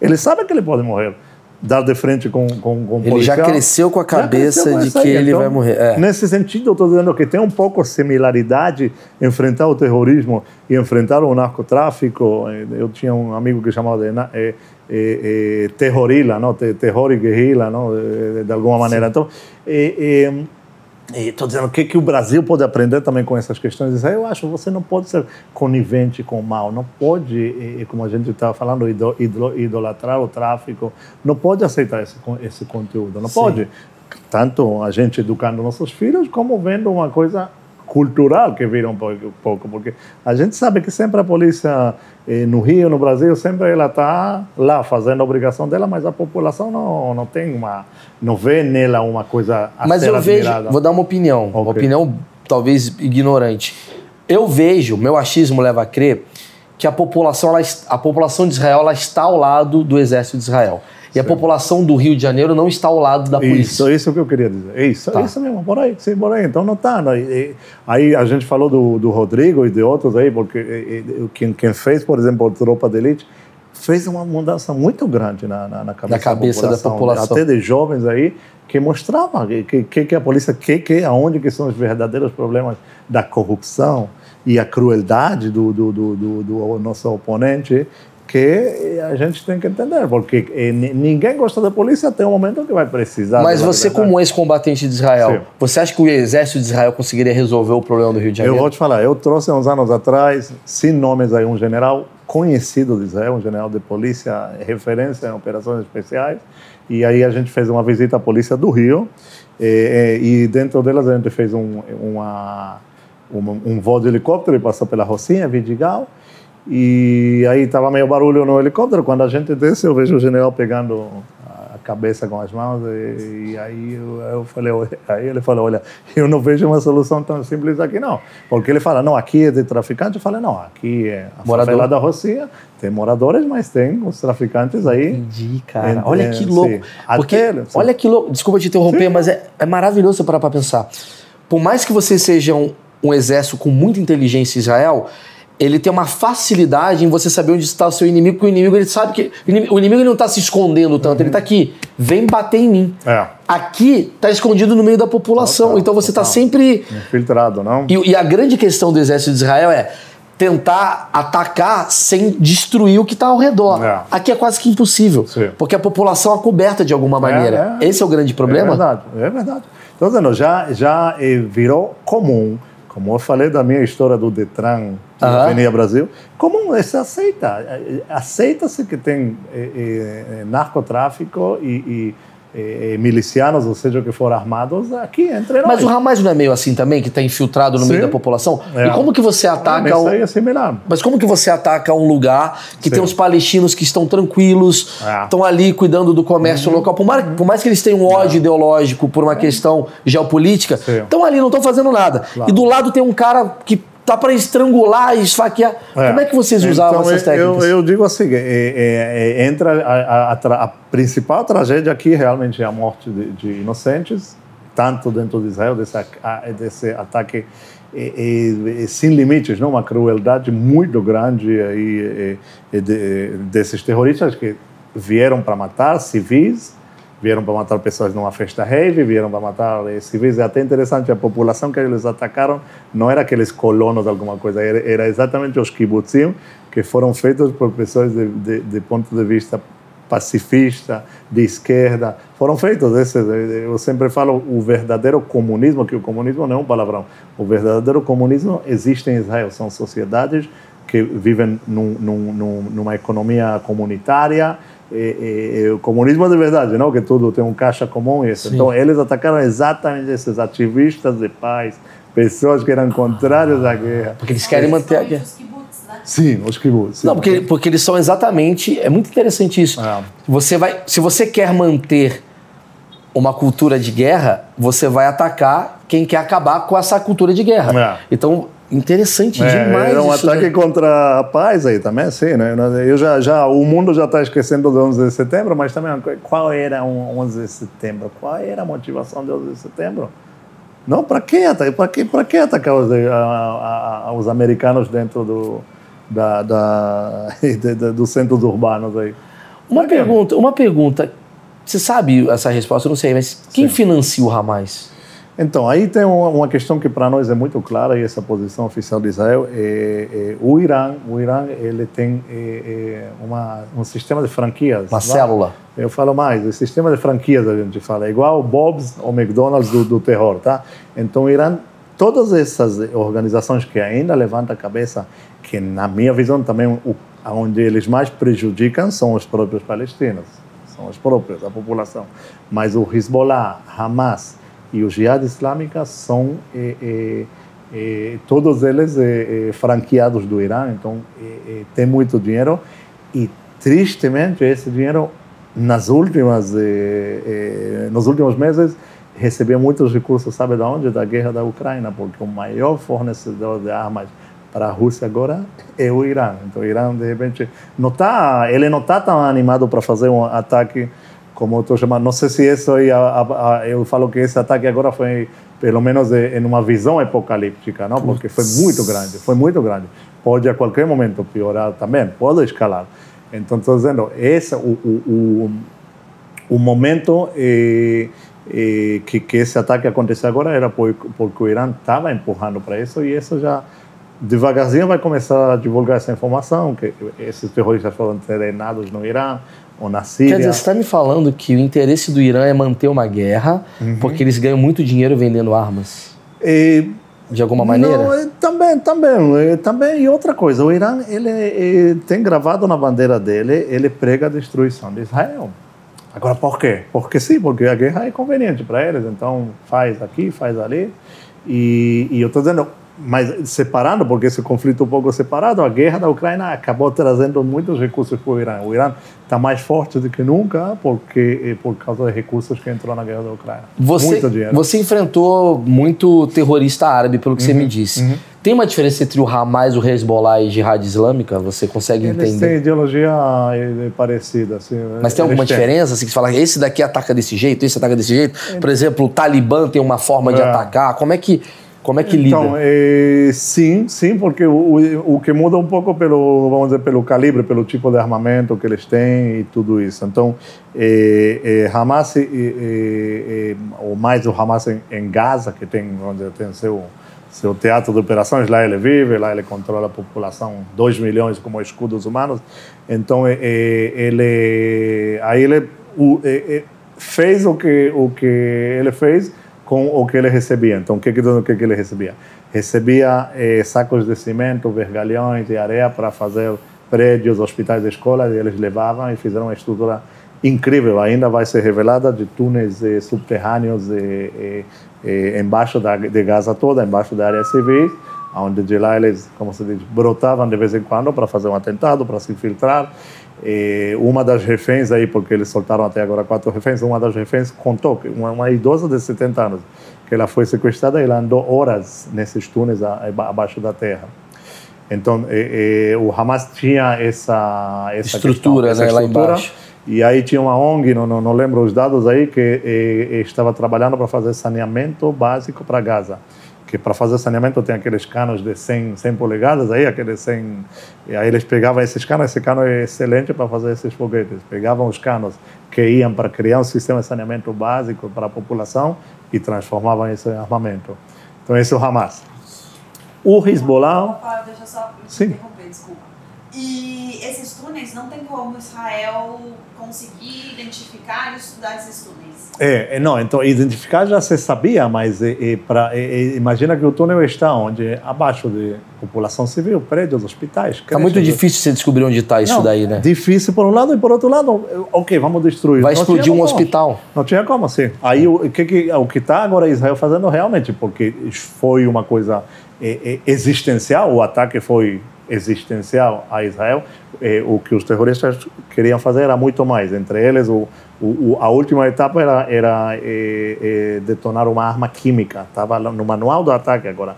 Ele sabe que ele pode morrer. Dar de frente com, com, com Ele policial. já cresceu com a cabeça de que aí. ele então, vai morrer. É. Nesse sentido, eu estou dizendo que tem um pouco similaridade enfrentar o terrorismo e enfrentar o narcotráfico. Eu tinha um amigo que chamava de é, é, terrorila, não? terror e guerrilla, não? De, de alguma maneira. Sim. Então, estou dizendo o que, que o Brasil pode aprender também com essas questões. Eu acho que você não pode ser conivente com o mal, não pode, como a gente estava falando, idolatrar o tráfico, não pode aceitar esse, esse conteúdo, não Sim. pode. Tanto a gente educando nossos filhos, como vendo uma coisa cultural que vira um pouco, porque a gente sabe que sempre a polícia eh, no Rio, no Brasil, sempre ela está lá fazendo a obrigação dela, mas a população não, não tem uma, não vê nela uma coisa a Mas eu admirada. vejo, vou dar uma opinião, okay. uma opinião talvez ignorante. Eu vejo, meu achismo leva a crer que a população, ela, a população de Israel ela está ao lado do exército de Israel. E a população do Rio de Janeiro não está ao lado da polícia. Isso, isso é o que eu queria dizer. Isso, tá. isso mesmo, por aí, sim, por aí. Então não está. Aí a gente falou do, do Rodrigo e de outros aí, porque quem, quem fez, por exemplo, a Tropa de Elite, fez uma mudança muito grande na, na, na cabeça, cabeça da, população, da, população, Até de jovens aí que mostrava que, que, que a polícia, que, que, aonde que são os verdadeiros problemas da corrupção e a crueldade do, do, do, do, do nosso oponente que a gente tem que entender, porque eh, ninguém gosta da polícia até o momento que vai precisar. Mas você, como ex-combatente de Israel, Sim. você acha que o exército de Israel conseguiria resolver o problema do Rio de Janeiro? Eu vou te falar, eu trouxe uns anos atrás, sem nomes aí, um general conhecido de Israel, um general de polícia, referência em operações especiais, e aí a gente fez uma visita à polícia do Rio, e, eh, eh, e dentro delas a gente fez um, uma, um, um voo de helicóptero, e passou pela Rocinha, Vidigal, e aí estava meio barulho no helicóptero. Quando a gente desce, eu vejo o general pegando a cabeça com as mãos. E, e aí eu, eu, falei, aí ele falou: Olha, eu não vejo uma solução tão simples aqui, não. Porque ele fala: Não, aqui é de traficante. Eu falei: Não, aqui é a Morador. favela da Rocinha. Tem moradores, mas tem os traficantes aí. Entendi, cara. olha que louco. Porque, olha que louco. Desculpa te interromper, sim. mas é, é maravilhoso parar para pensar. Por mais que você seja um, um exército com muita inteligência em Israel ele tem uma facilidade em você saber onde está o seu inimigo, porque o inimigo ele sabe que. O inimigo, não está se escondendo tanto, uhum. ele está aqui. Vem bater em mim. É. Aqui está escondido no meio da população. Total, então você está sempre. Infiltrado, não? E, e, a grande questão do exército de Israel é tentar atacar sem destruir o que está ao redor. É. Aqui é quase que impossível. Sim. Porque a população é coberta de alguma maneira. É, é. Esse é o grande problema. É verdade, é verdade. Então, já, já eh, virou comum como eu falei da minha história do Detran, da uhum. Avenida Brasil, como se aceita? Aceita-se que tem é, é, narcotráfico e, e eh, milicianos, ou seja, que foram armados aqui entre nós. Mas o Hamas não é meio assim também, que está infiltrado no Sim. meio da população? É. E como que você ataca... Um... é similar. Mas como que você ataca um lugar que Sim. tem os palestinos que estão tranquilos, é. estão ali cuidando do comércio uhum. local, por mais, por mais, que eles tenham um ódio é. ideológico por uma questão geopolítica, estão ali, não estão fazendo nada. Claro. E do lado tem um cara que tá para estrangular esfaquear. É. Como é que vocês usavam então, essas técnicas? Eu, eu digo assim, é, é, é, entra a, a, a, principal tragédia aqui realmente é a morte de, de inocentes, tanto dentro de Israel, desse, desse ataque sem limites, não? uma crueldade muito grande aí, de, desses terroristas que vieram para matar civis, vieram para matar pessoas numa festa rave, vieram para matar civis. É até interessante, a população que eles atacaram não era aqueles colonos de alguma coisa, era, era exatamente os kibbutzim, que foram feitos por pessoas de, de, de, ponto de vista pacifista, de esquerda, foram feitos esses. Eu sempre falo o verdadeiro comunismo, que o comunismo não é um palavrão. O verdadeiro comunismo existe em Israel, são sociedades que vivem num, num, numa economia comunitária, é, é, o comunismo de verdade, não que tudo tem um caixa comum isso. Sim. Então eles atacaram exatamente esses ativistas de paz, pessoas que eram contrários à guerra. Porque eles querem manter a guerra. Sim, os kibbutz. Não, porque, porque eles são exatamente. É muito interessante isso. É. Você vai, se você quer manter uma cultura de guerra, você vai atacar quem quer acabar com essa cultura de guerra. É. Então, Interessante é, demais. Era um ataque contra a paz aí também, sim, né? Eu já, já, o mundo já está esquecendo do 11 de setembro, mas também qual era o 11 de setembro? Qual era a motivação do 11 de setembro? Não, para que para que para que atacar os, a, a, os americanos dentro do da, da, dos centros urbanos aí? Uma pergunta, uma pergunta. Você sabe essa resposta? Eu não sei, mas quem Sim. financia o Hamas? Então, aí tem uma, questão que para nós é muito clara e essa posição oficial de Israel. É, é, o Irã, o Irã, ele tem é, é uma, um sistema de franquias. Uma célula. Eu falo mais, o sistema de franquias a gente fala, é igual o Bob's ou McDonald's do, do terror, tá? Então, o Irã, todas essas organizações que ainda levantam a cabeça, que na minha visão também, o, onde eles mais prejudicam são os próprios palestinos, são os próprios, a população. Mas o Hezbollah, Hamas, e os Jihad Islâmica são eh, eh, todos eles franqueados do Irã, então tem muito dinheiro e tristemente esse dinheiro nas últimas nos últimos meses recebeu muitos recursos, sabe de onde? Da guerra da Ucrânia, porque o maior fornecedor de armas para a Rússia agora é o Irã. Então o Irã de repente não tá, ele não está tão animado para fazer um ataque como estou chamando, não sei se isso aí, a, a, a, eu falo que esse ataque agora foi, pelo menos, em uma visão apocalíptica, não? Porque foi muito grande, foi muito grande. Pode a qualquer momento piorar também, pode escalar. Então, estou dizendo, esse, o, o, o, o momento eh, eh, que, que esse ataque aconteceu agora era porque, porque o Irã estava empurrando para isso e isso já devagarzinho vai começar a divulgar essa informação que esses terroristas foram treinados no Irã ou na Síria. Quer dizer, você está me falando que o interesse do Irã é manter uma guerra uhum. porque eles ganham muito dinheiro vendendo armas? E, de alguma maneira? Não, também, também, também. E outra coisa, o Irã ele, ele, tem gravado na bandeira dele, ele prega a destruição de Israel. Agora, por quê? Porque sim, porque a guerra é conveniente para eles. Então, faz aqui, faz ali. E, e eu estou dizendo, mas separando, porque esse conflito um pouco separado, a guerra da Ucrânia acabou trazendo muitos recursos para o Irã. O Irã está mais forte do que nunca porque eh, por causa dos recursos que entrou na guerra da Ucrânia. Você, muito dinheiro. Você enfrentou muito terrorista árabe, pelo que uhum, você me disse. Uhum. Tem uma diferença entre o Hamas, o Hezbollah e a Jihad Islâmica? Você consegue Eles entender? Eles têm ideologia eh, parecida. Assim, Mas tem alguma diferença? Assim, que você fala, esse daqui ataca desse jeito, esse ataca desse jeito? Por exemplo, o Talibã tem uma forma de é. atacar. Como é que como é que lida? Então, é, sim, sim, porque o, o que muda um pouco pelo, vamos dizer, pelo calibre, pelo tipo de armamento que eles têm e tudo isso. Então, é, é, Hamas, ou mais o Hamas em, em, Gaza, que tem, vamos dizer, tem seu seu teatro de operações, lá ele vive, lá ele controla a população, 2 milhões como escudos humanos. Então, ele, aí ele fez o que, o que ele fez com o que ele recebia. Então, o que, que, o que, que ele recebia? Recebia eh, sacos de cimento, vergalhões e areia para fazer prédios, hospitais, escolas, e eles levavam e fizeram uma estrutura incrível, ainda vai ser revelada, de túneis eh, subterrâneos eh, eh, embaixo da, de Gaza toda, embaixo da área civil, onde de lá eles, como se diz, brotavam de vez em quando para fazer um atentado, para se infiltrar. E uma das reféns aí, porque eles soltaram até agora quatro reféns, uma das reféns contou que uma, uma idosa de 70 anos, que ela foi sequestrada e ela andou horas nesses túneis abaixo da terra. Então, e, e, o Hamas tinha essa, essa estrutura, questão, essa né, estrutura, lá embaixo. E aí tinha uma ONG, não, não, não lembro os dados aí, que e, estava trabalhando para fazer saneamento básico para Gaza que para fazer saneamento tem aqueles canos de 100, 100 polegadas aí, aqueles 100, e aí eles pegavam esses canos, esse cano é excelente para fazer esses foguetes, pegavam os canos que iam para criar um sistema de saneamento básico para a população e transformavam isso em armamento. Então esse é o Hamas. O Hezbollah... Deixa só Sim. interromper, desculpa. E esses túneis não tem como Israel conseguir identificar e estudar esses túneis? É, é, não, então identificar já se sabia, mas é, é, pra, imagina que o túnel está onde? Abaixo de população civil, prédios, hospitais. Está muito difícil você descobrir onde está isso não, daí, né? Difícil por um lado e por outro lado, ok, vamos destruir. Vai não explodir um como. hospital. Não tinha como, sim. Aí o que que o que está agora Israel fazendo realmente, porque foi uma coisa é, é, existencial, o ataque foi existencial a Israel, eh, o que os terroristas queriam fazer era muito mais. Entre eles, o, o, a última etapa era, era eh, eh, detonar uma arma química. Estava no manual do ataque agora.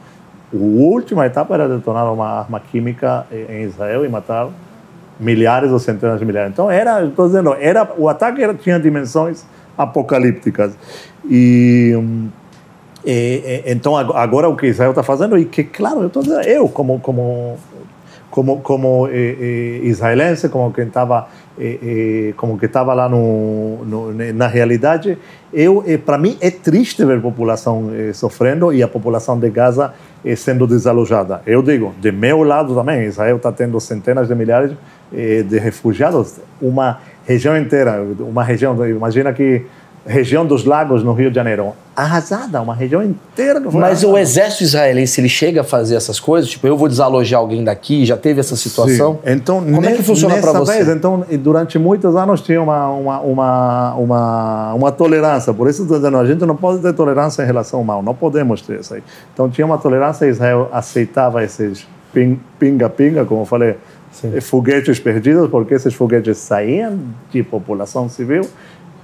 A última etapa era detonar uma arma química em Israel e matar milhares ou centenas de milhares. Então era, estou dizendo, era o ataque era, tinha dimensões apocalípticas e então agora o que Israel está fazendo e que claro eu estou dizendo eu como como como, como eh, eh, israelense, como quem estava eh, como que estava lá no, no, na realidade, eu para mim é triste ver a população sofrendo e a população de Gaza sendo desalojada. Eu digo, de meu lado também, Israel está tendo centenas de milhares de refugiados, uma região inteira, uma região, imagina que região dos lagos no Rio de Janeiro, arrasada, uma região inteira. Mas arrasada. o exército israelense, ele chega a fazer essas coisas? Tipo, eu vou desalojar alguém daqui, já teve essa situação? Sim. Então, Como nesse, é que funciona para você? Vez, então, durante muitos anos tinha uma, uma, uma, uma, uma tolerância, por isso estou dizendo, a gente não pode ter tolerância em relação ao mal, não podemos ter isso aí. Então tinha uma tolerância, Israel aceitava esses pinga-pinga, como eu falei, Sim. foguetes perdidos, porque esses foguetes saíam de população civil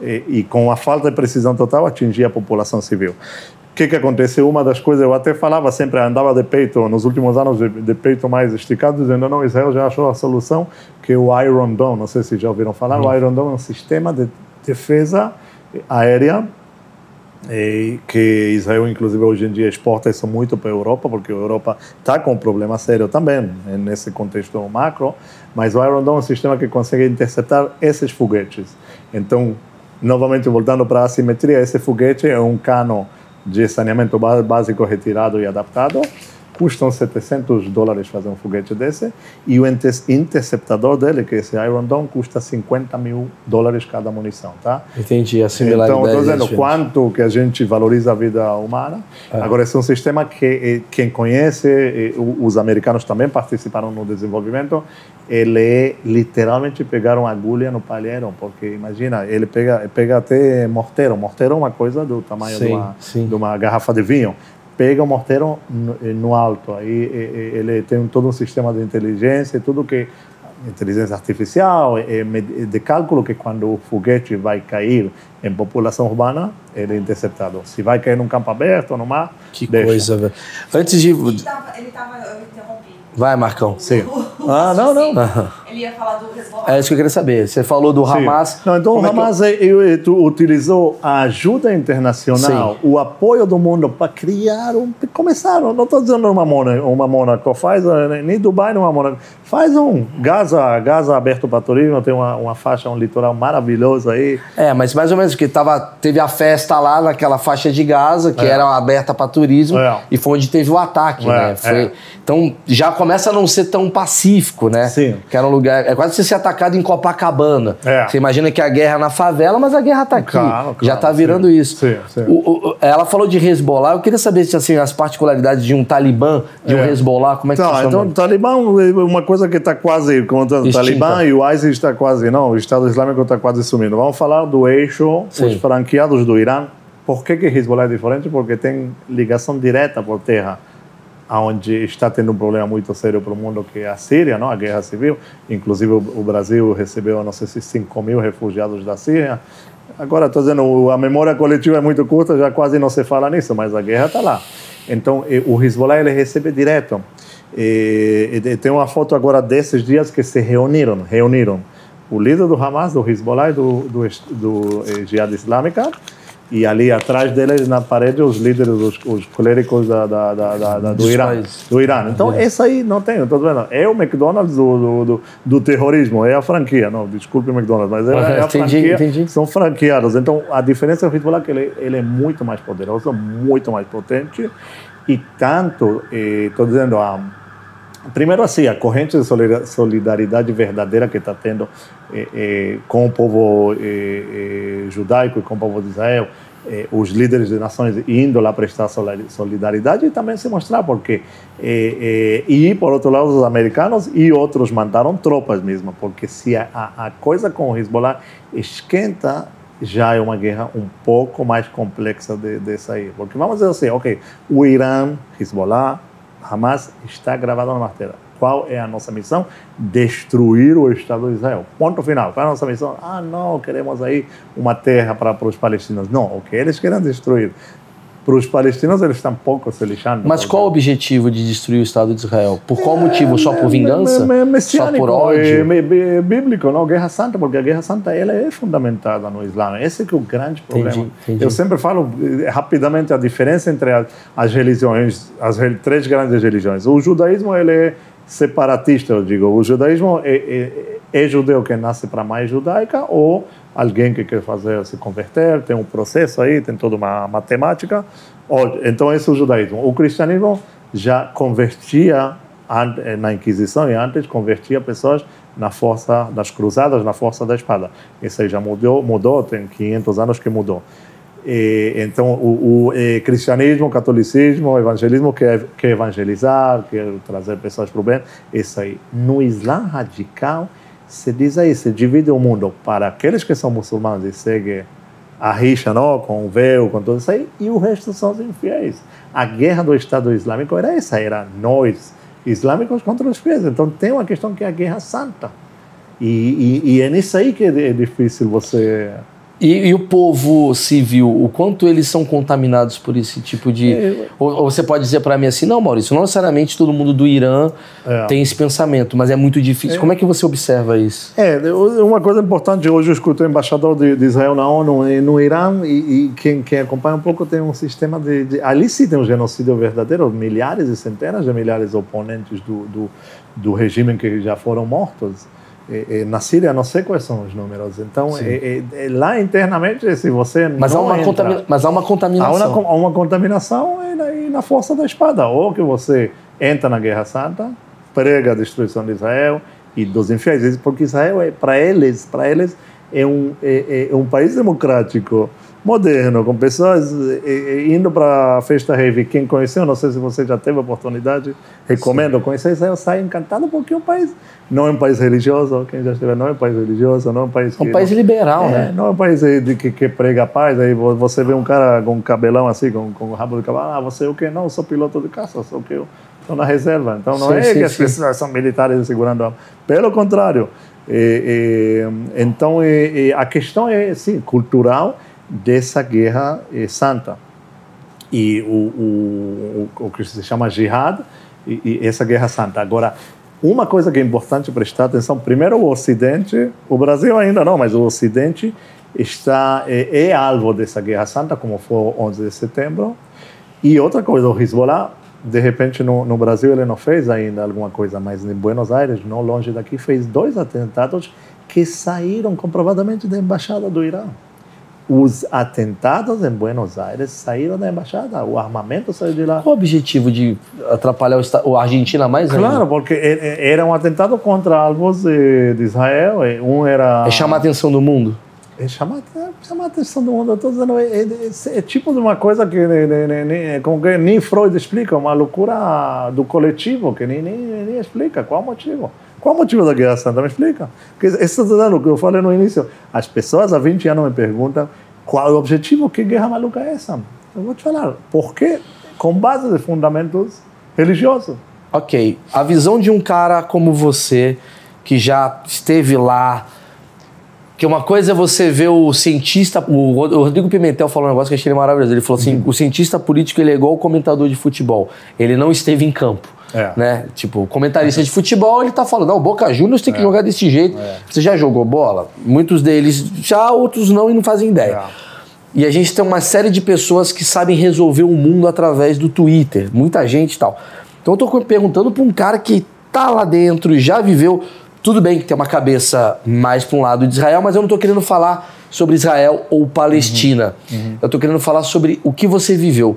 e, e, com a falta de precisão total atingir a população civil. O que, que acontece? Uma das coisas, eu até falava sempre, andava de peito, nos últimos anos, de, de peito mais esticado, dizendo: não, Israel já achou a solução, que é o Iron Dome, não sei se já ouviram falar, uhum. o Iron Dome é um sistema de defesa aérea que Israel, inclusive, hoje em dia exporta isso muito para a Europa, porque a Europa está com um problema sério também, né, nesse contexto macro, mas o Iron Dome é um sistema que consegue interceptar esses foguetes. Então, Novamente, voltando para a assimetria, esse foguete é um cano de saneamento básico retirado e adaptado custam 700 dólares fazer um foguete desse, e o interceptador dele, que é esse Iron Dome, custa 50 mil dólares cada munição, tá? Entendi, a similaridade. Então, estou dizendo quanto que a gente valoriza a vida humana. É. Agora, esse é um sistema que eh, quem conhece, eh, os americanos também participaram no desenvolvimento, ele é literalmente pegar uma agulha no palheiro, porque imagina, ele pega, pega até morteiro. Morteiro é uma coisa do tamanho sim, de, uma, de uma garrafa de vinho pega o morteiro no, no alto. Aí ele tem todo um sistema de inteligência, tudo que inteligência artificial, de cálculo que quando o foguete vai cair em população urbana, ele é interceptado. Se vai cair num campo aberto, no mar, Que deixa. coisa, velho. Antes de... Ele estava, ele tava, eu interrompi. Vai, Marcão. Sim. Ah, não, não. Ele ia falar do Hezbollah. É isso que eu queria saber. Você falou do Hamas. Não, então Como o Hamas é que... utilizou a ajuda internacional, Sim. o apoio do mundo para criar um. Começaram, não estou dizendo uma Mônaco, uma Mônaco, faz, eh, nem Dubai, não é uma Mônaco. Faz um Gaza, Gaza aberto para turismo, tem uma, uma faixa, um litoral maravilhoso aí. É, mas mais ou menos que tava, teve a festa lá naquela faixa de Gaza, que é. era aberta para turismo, é. e foi onde teve o ataque, é. né? Foi, é. então já começa a não ser tão pacífico, né? Sim. Que era um lugar. É quase você ser atacado em Copacabana. É. Você imagina que a guerra é na favela, mas a guerra está aqui. Claro, claro, já está virando sim. isso. Sim, sim. O, o, ela falou de Hezbollah, eu queria saber se assim, as particularidades de um Talibã, de um é. Hezbollah, como é que tá, Então, o Talibã é uma coisa que está quase. Contando, o Talibã e o ISIS está quase. Não, o Estado Islâmico está quase sumindo. Vamos falar do eixo, os franqueados do Irã. Por que, que Hezbollah é diferente? Porque tem ligação direta por terra onde está tendo um problema muito sério para o mundo, que é a Síria, não? a guerra civil. Inclusive, o Brasil recebeu, não sei se 5 mil refugiados da Síria. Agora, estou dizendo, a memória coletiva é muito curta, já quase não se fala nisso, mas a guerra está lá. Então, o Hezbollah ele recebe direto. E, e, tem uma foto agora desses dias que se reuniram, reuniram o líder do Hamas, do Hezbollah e do, do, do, do eh, Jihad Islâmica, e ali atrás deles na parede os líderes, os, os clérigos da, da, da, da do, Irã, do Irã. Então é. essa aí não tem, estou vendo. É o McDonald's do, do, do, do, terrorismo, é a franquia. Não, desculpe o McDonald's, mas é, é a entendi, franquia. Entendi. São franqueados. Então a diferença do Hezbollah é que ele, ele é muito mais poderoso, muito mais potente e tanto, estou eh, dizendo, a Primeiro, assim, a corrente de solidariedade verdadeira que está tendo eh, eh, com o povo eh, judaico e com o povo de Israel, os líderes de nações indo lá prestar solidariedade e também se mostrar, porque. e, por outro lado, os americanos e outros mandaram tropas mesmo, porque se a, a coisa com o Hezbollah esquenta, já é uma guerra um pouco mais complexa de, de sair. Porque vamos dizer assim, ok, o Irã, Hezbollah, Hamas está gravado na martela. Qual é a nossa missão? Destruir o Estado de Israel. Ponto final. Qual é a nossa missão? Ah, não, queremos aí uma terra para, para os palestinos. Não, o que eles querem destruir para os palestinos eles estão pouco se lixando. Mas qual o objetivo de destruir o Estado de Israel? Por qual é, motivo? Só por vingança? Só por ódio? É, bíblico, não? Guerra Santa, porque a Guerra Santa ela é fundamentada no Islã. Esse é que é o grande problema. Entendi, entendi. Eu sempre falo eh, rapidamente a diferença entre as, as religiões, as três grandes religiões. O judaísmo ele é separatista, eu digo. O judaísmo é, é, é judeu que nasce para mais judaica ou alguém que quer fazer se converter, tem um processo aí, tem toda uma matemática. Então, esse é o judaísmo. O cristianismo já convertia na Inquisição e antes convertia pessoas na força das cruzadas, na força da espada. Isso aí já mudou, mudou tem 500 anos que mudou. E, então, o, o e, cristianismo, o catolicismo, o evangelismo quer, quer evangelizar, quer trazer pessoas para o bem. Isso aí. No Islã radical, se diz aí, se divide o mundo para aqueles que são muçulmanos e seguem a rixa não, com o véu, com tudo isso aí, e o resto são os infiéis. A guerra do Estado Islâmico era essa, era nós, islâmicos contra os fiéis. Então tem uma questão que é a guerra santa. E, e, e é nisso aí que é difícil você e, e, o povo civil, o quanto eles são contaminados por esse tipo de. É, ou, ou, você pode dizer para mim assim, não, Maurício, não necessariamente todo mundo do Irã é. tem esse pensamento, mas é muito difícil. É. Como é que você observa isso? É, uma coisa importante, hoje eu escutei o embaixador de, de Israel na ONU no Irã, e, e quem, quem, acompanha um pouco tem um sistema de, de, Ali sim tem um genocídio verdadeiro, milhares e centenas de milhares de oponentes do, do, do regime que já foram mortos. É, é, na Síria não sei quais são os números. Então, é, é, lá internamente, se você mas não há uma entra, mas há uma contaminação. Há uma, há uma contaminação na, na, força da espada. Ou que você entra na Guerra Santa, prega a destruição de Israel e dos infiéis, porque Israel é para eles, para eles é um é, é um país democrático moderno, com pessoas indo para a festa rave. Quem conheceu, não sei se você já teve a oportunidade, recomendo Sim. conhecer Israel, sai encantado porque é um país, não é um país religioso, quem já esteve, não é um país religioso, não é um país que, um país liberal, é, né? Não é um país de, que, que prega a paz, aí você vê um cara com um cabelão assim, com, com o rabo de cavalo, ah, você é o que? Não, sou piloto de caça, sou o que? Estou na reserva. Então não sim, é sim, que as pessoas são militares segurando a... Pelo contrário. E, e, então, e, a questão é, sim, cultural, dessa guerra eh, santa. E o, o, o, que se chama jihad, e, e, essa guerra santa. Agora, uma coisa que é importante prestar atenção: primeiro, o Ocidente, o Brasil ainda não, mas o Ocidente está é, é alvo dessa guerra santa, como foi o 11 de setembro. E outra coisa, o Hezbollah, de repente no, no, Brasil ele não fez ainda alguma coisa, mas em Buenos Aires, não longe daqui, fez dois atentados que saíram comprovadamente da embaixada do Irã os atentados em Buenos Aires saíram da embaixada, o armamento saiu de lá. Qual o objetivo de atrapalhar o, a Argentina mais ainda? Claro, porque era um atentado contra alvos de, de Israel. Um era. É chamar a atenção do mundo? É chamar, é chamar a atenção do mundo. Eu estou dizendo, é, é, é, é, tipo de uma coisa que como que nem Freud explica, uma loucura do coletivo que nem, nem, nem explica qual o motivo. Qual o motivo da Guerra Santa? Me explica. Porque esse é o que eu falei no início. As pessoas há 20 anos me perguntam qual é o objetivo, que guerra maluca é essa? Eu vou te falar. Por quê? Com base de fundamentos religiosos. Ok. A visão de um cara como você, que já esteve lá, que uma coisa é você ver o cientista, o Rodrigo Pimentel falou um negócio que eu achei maravilhoso. Ele falou assim: uhum. o cientista político ele é igual o comentador de futebol. Ele não esteve em campo. É. Né? Tipo, comentarista de futebol, ele tá falando, não, o Boca Juniors tem que é. jogar desse jeito. É. Você já jogou bola? Muitos deles já, outros não e não fazem ideia. É. E a gente tem uma série de pessoas que sabem resolver o mundo através do Twitter. Muita gente e tal. Então eu tô perguntando para um cara que tá lá dentro e já viveu. Tudo bem que tem uma cabeça mais para um lado de Israel, mas eu não tô querendo falar sobre Israel ou Palestina. Uhum. Uhum. Eu tô querendo falar sobre o que você viveu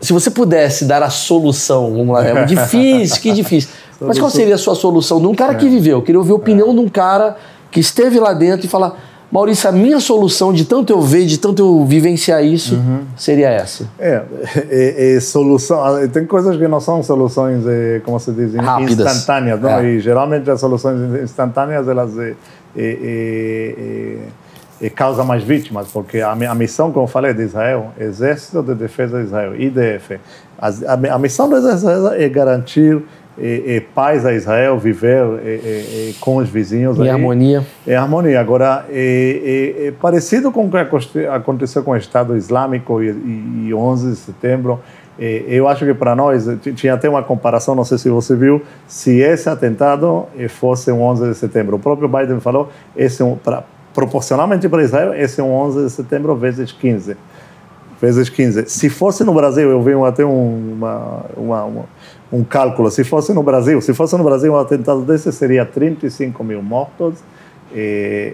se você pudesse dar a solução, vamos lá, é difícil, que difícil. Mas qual seria a sua solução de um cara que é. viveu? Eu queria ouvir a opinião de um cara que esteve lá dentro e falar, Maurício, a minha solução de tanto eu ver, de tanto eu vivenciar isso, uhum. seria essa. É, é, é, solução. Tem coisas que não são soluções, é, como se diz, Rápidas. instantâneas. Não? É. E geralmente as soluções instantâneas elas é, é, e causa mais vítimas, porque a, a missão, como eu falei, de Israel, Exército de Defesa de Israel, IDF, a, a, a missão do Exército é garantir e, e paz a Israel, viver e, com os vizinhos. Em aí, harmonia. Em harmonia. Agora, é, parecido com o que aconteceu com o Estado Islâmico e, e 11 de setembro, eu acho que para nós, tinha até uma comparação, não sei se você viu, se esse atentado fosse um 11 de setembro. O próprio Biden falou, esse é um, proporcionalmente para Israel, esse é um 11 de setembro vezes 15. Vezes 15. Se fosse no Brasil, eu vi até uma, uma, uma, um cálculo, se fosse no Brasil, se fosse no Brasil um atentado desse, seria 35 mil mortos,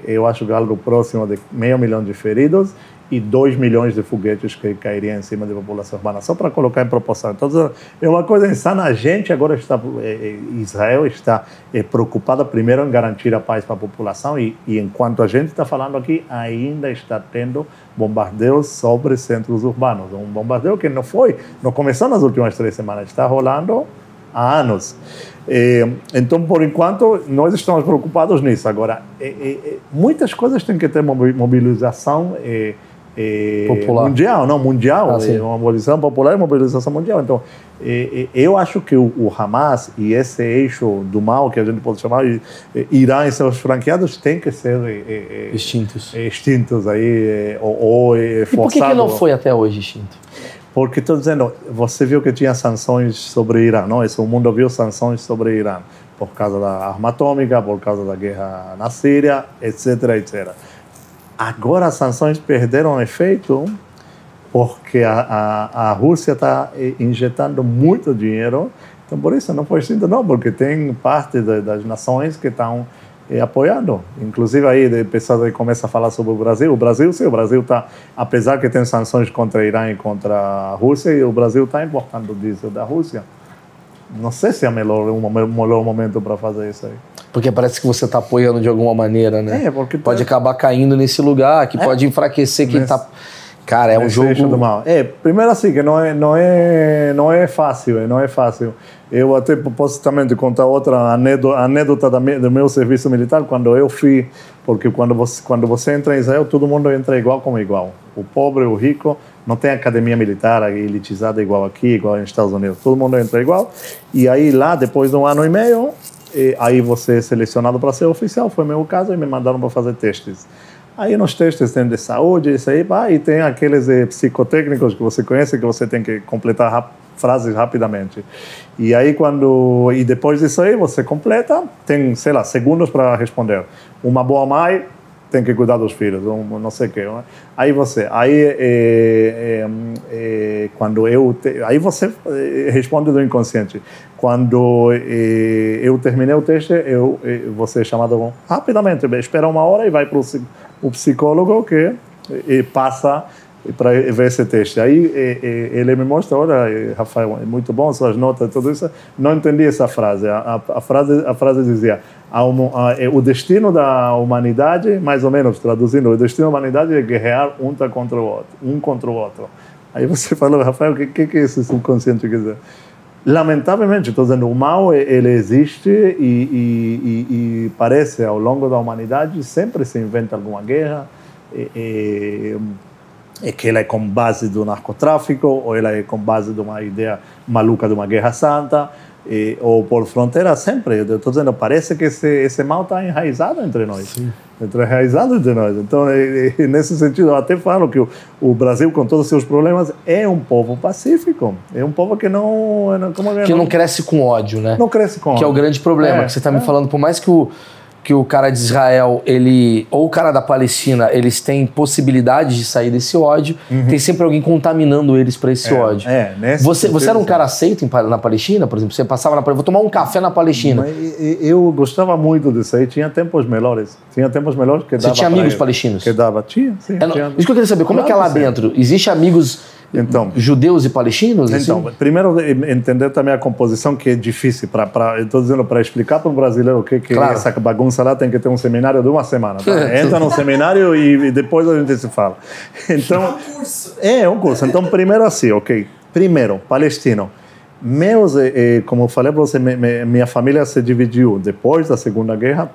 eu acho que algo próximo de meio milhão de feridos, e 2 milhões de foguetes que cairiam em cima da população urbana, só para colocar em proporção. Então, é uma coisa insana. A gente agora está, é, é, Israel está é, preocupada primeiro em garantir a paz para a população e, e enquanto a gente está falando aqui, ainda está tendo bombardeios sobre centros urbanos. Um bombardeio que não foi, não começou nas últimas três semanas, está rolando há anos. Então, por enquanto, nós estamos preocupados nisso. Agora, muitas coisas têm que ter mobilização é, mundial, não mundial, ah, uma mobilização popular e mobilização mundial. Então, eu acho que o, Hamas e esse eixo do mal que a gente pode chamar Irã e seus franqueados tem que ser extintos, extintos aí ou, ou e por que, que não foi até hoje extinto? Porque estou dizendo, você viu que tinha sanções sobre Irã, não? Isso, o mundo viu sanções sobre Irã por causa da arma atômica, por causa da guerra na Síria, etc, etc. Agora as sanções perderam efeito porque a, a, a Rússia está injetando muito dinheiro. Então, por isso não foi assim, não, porque tem parte das nações que estão eh, apoiando. Inclusive, aí o pessoal começa a falar sobre o Brasil. O Brasil, sim, o Brasil está, apesar que tem sanções contra Irã e contra a Rússia, o Brasil está importando diesel da Rússia. Não sei se é melhor, um melhor momento para fazer isso aí. Porque parece que você está apoiando de alguma maneira, né? É, porque pode tá... acabar caindo nesse lugar, que é. pode enfraquecer quem está. Cara, é um jogo do mal. É, primeiro assim que não é não é não é fácil, não é fácil. Eu até posso também te contar outra anedota, anedota do meu serviço militar quando eu fui, porque quando você quando você entra em Israel todo mundo entra igual como igual. O pobre, o rico, não tem academia militar elitizada igual aqui, igual nos Estados Unidos. Todo mundo entra igual. E aí lá, depois de um ano e meio, e aí você é selecionado para ser oficial. Foi meu caso e me mandaram para fazer testes. Aí nos testes tem de saúde, isso aí, e tem aqueles eh, psicotécnicos que você conhece que você tem que completar rap frases rapidamente. E aí quando e depois disso aí você completa, tem, sei lá, segundos para responder. Uma boa mãe tem que cuidar dos filhos, um, não sei o quê. Aí você, aí é, é, é, quando eu, te, aí você responde do inconsciente. Quando eu terminei o teste, eu, você é chamado rapidamente, espera uma hora e vai para o psicólogo que passa para ver esse teste. Aí ele me mostra, olha, Rafael, é muito bom suas notas, tudo isso. Não entendi essa frase. A, a, a frase, a frase dizia: a, é, o destino da humanidade, mais ou menos traduzindo, o destino da humanidade é guerrear um contra o outro, um contra o outro. Aí você falou, Rafael, o que, que, que esse subconsciente quer dizer? Lamentavelmente, estou dizendo, o mal ele existe e, e, e, e, parece ao longo da humanidade sempre se inventa alguma guerra. E, é que ela é com base do narcotráfico, ou ela é com base de uma ideia maluca de uma guerra santa, e, ou por fronteira, sempre. Eu estou dizendo, parece que esse, esse mal está enraizado entre nós. Sim. Enraizado entre nós. Então, e, e, nesse sentido, eu até falo que o, o, Brasil, com todos os seus problemas, é um povo pacífico. É um povo que não. Como é, que não, não cresce com ódio, né? Não cresce com que ódio. Que é o grande problema, é, que você está é. me falando, por mais que o que o cara de Israel, ele ou o cara da Palestina, eles têm possibilidade de sair desse ódio, uhum. tem sempre alguém contaminando eles para esse é, ódio. É, você, você era um cara aceito na Palestina, por exemplo? Você passava na Palestina, vou tomar um café na Palestina. Eu gostava muito disso aí, tinha tempos melhores. Tinha tempos melhores que dava. Você tinha amigos palestinos? Que dava, tinha, sim. É, tinha. Isso que eu queria saber, como claro é que é lá dentro? Existe amigos então, judeus e palestinos? Então, assim? primeiro entender também a composição que é difícil para, estou dizendo para explicar para um brasileiro o que que claro. essa bagunça lá tem que ter um seminário de uma semana. Tá? Entra no seminário e, e, depois a gente se fala. Então, é um curso. É um curso. Então, primeiro assim, ok. Primeiro, palestino. Meus, eh, eh como eu falei para você, minha família se dividiu depois da Segunda Guerra,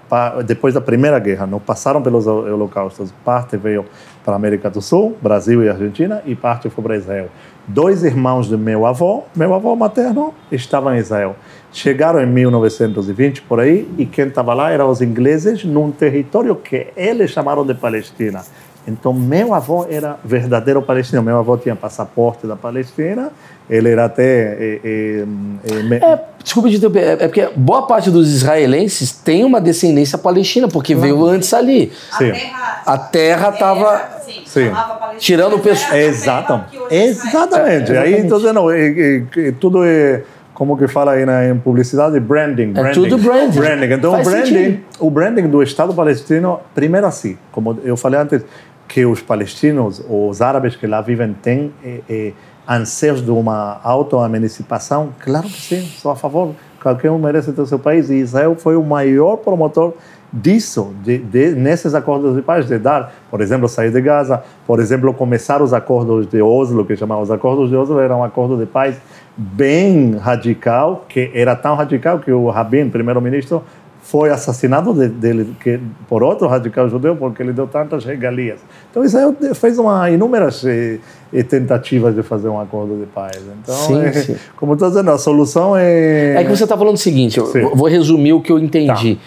depois da Primeira Guerra. Não passaram pelos holocaustos. Parte veio para a América do Sul, Brasil e Argentina, e parte foi para Israel. Dois irmãos do meu avô, meu avô materno, estavam em Israel. Chegaram em 1920 por aí, e quem estava lá eram os ingleses, num território que eles chamaram de Palestina. Então, meu avô era verdadeiro palestino. Meu avô tinha passaporte da Palestina. Ele era até. É, é, é, é desculpa de interromper, é, é porque boa parte dos israelenses tem uma descendência palestina, porque veio antes ali. Sim. A terra estava. Sim. Tirando o pessoal. Exato. Exatamente. Aí, então, não, tudo é como que fala aí na, em publicidade? Branding. branding. É tudo branding. branding. Então, o branding, o branding do Estado palestino, primeiro assim, como eu falei antes, que os palestinos, os árabes que lá vivem, têm eh, eh, anseios de uma auto-emancipação? Claro que sim, sou a favor. Qualquer um merece ter seu país. E Israel foi o maior promotor disso, de, de, nesses acordos de paz, de dar, por exemplo, sair de Gaza, por exemplo, começar os acordos de Oslo, que chamavam os acordos de Oslo, era um acordo de paz bem radical, que era tão radical que o Rabin, primeiro-ministro, foi assassinado de, dele que, por outro radical judeu porque ele deu tantas regalias. Então Israel fez uma inúmeras eh, eh tentativas de fazer um acordo de paz. Então, sim, é, sim. como estou dizendo, a solução é. É que você está falando o seguinte, eu vou resumir o que eu entendi. Tá.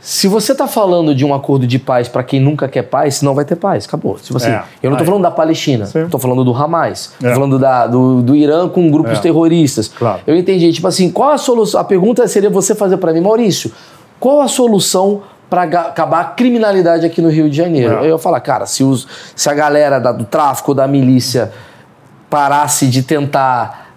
Se você está falando de um acordo de paz para quem nunca quer paz, não vai ter paz. Acabou. Tipo assim, é, eu não estou falando da Palestina, estou falando do Hamas, estou é. falando da, do, do Irã com grupos é. terroristas. Claro. Eu entendi. Tipo assim, qual a solução? A pergunta seria você fazer para mim, Maurício, qual a solução para acabar a criminalidade aqui no Rio de Janeiro? É. Eu ia falar, cara, se, os, se a galera da, do tráfico, da milícia, parasse de tentar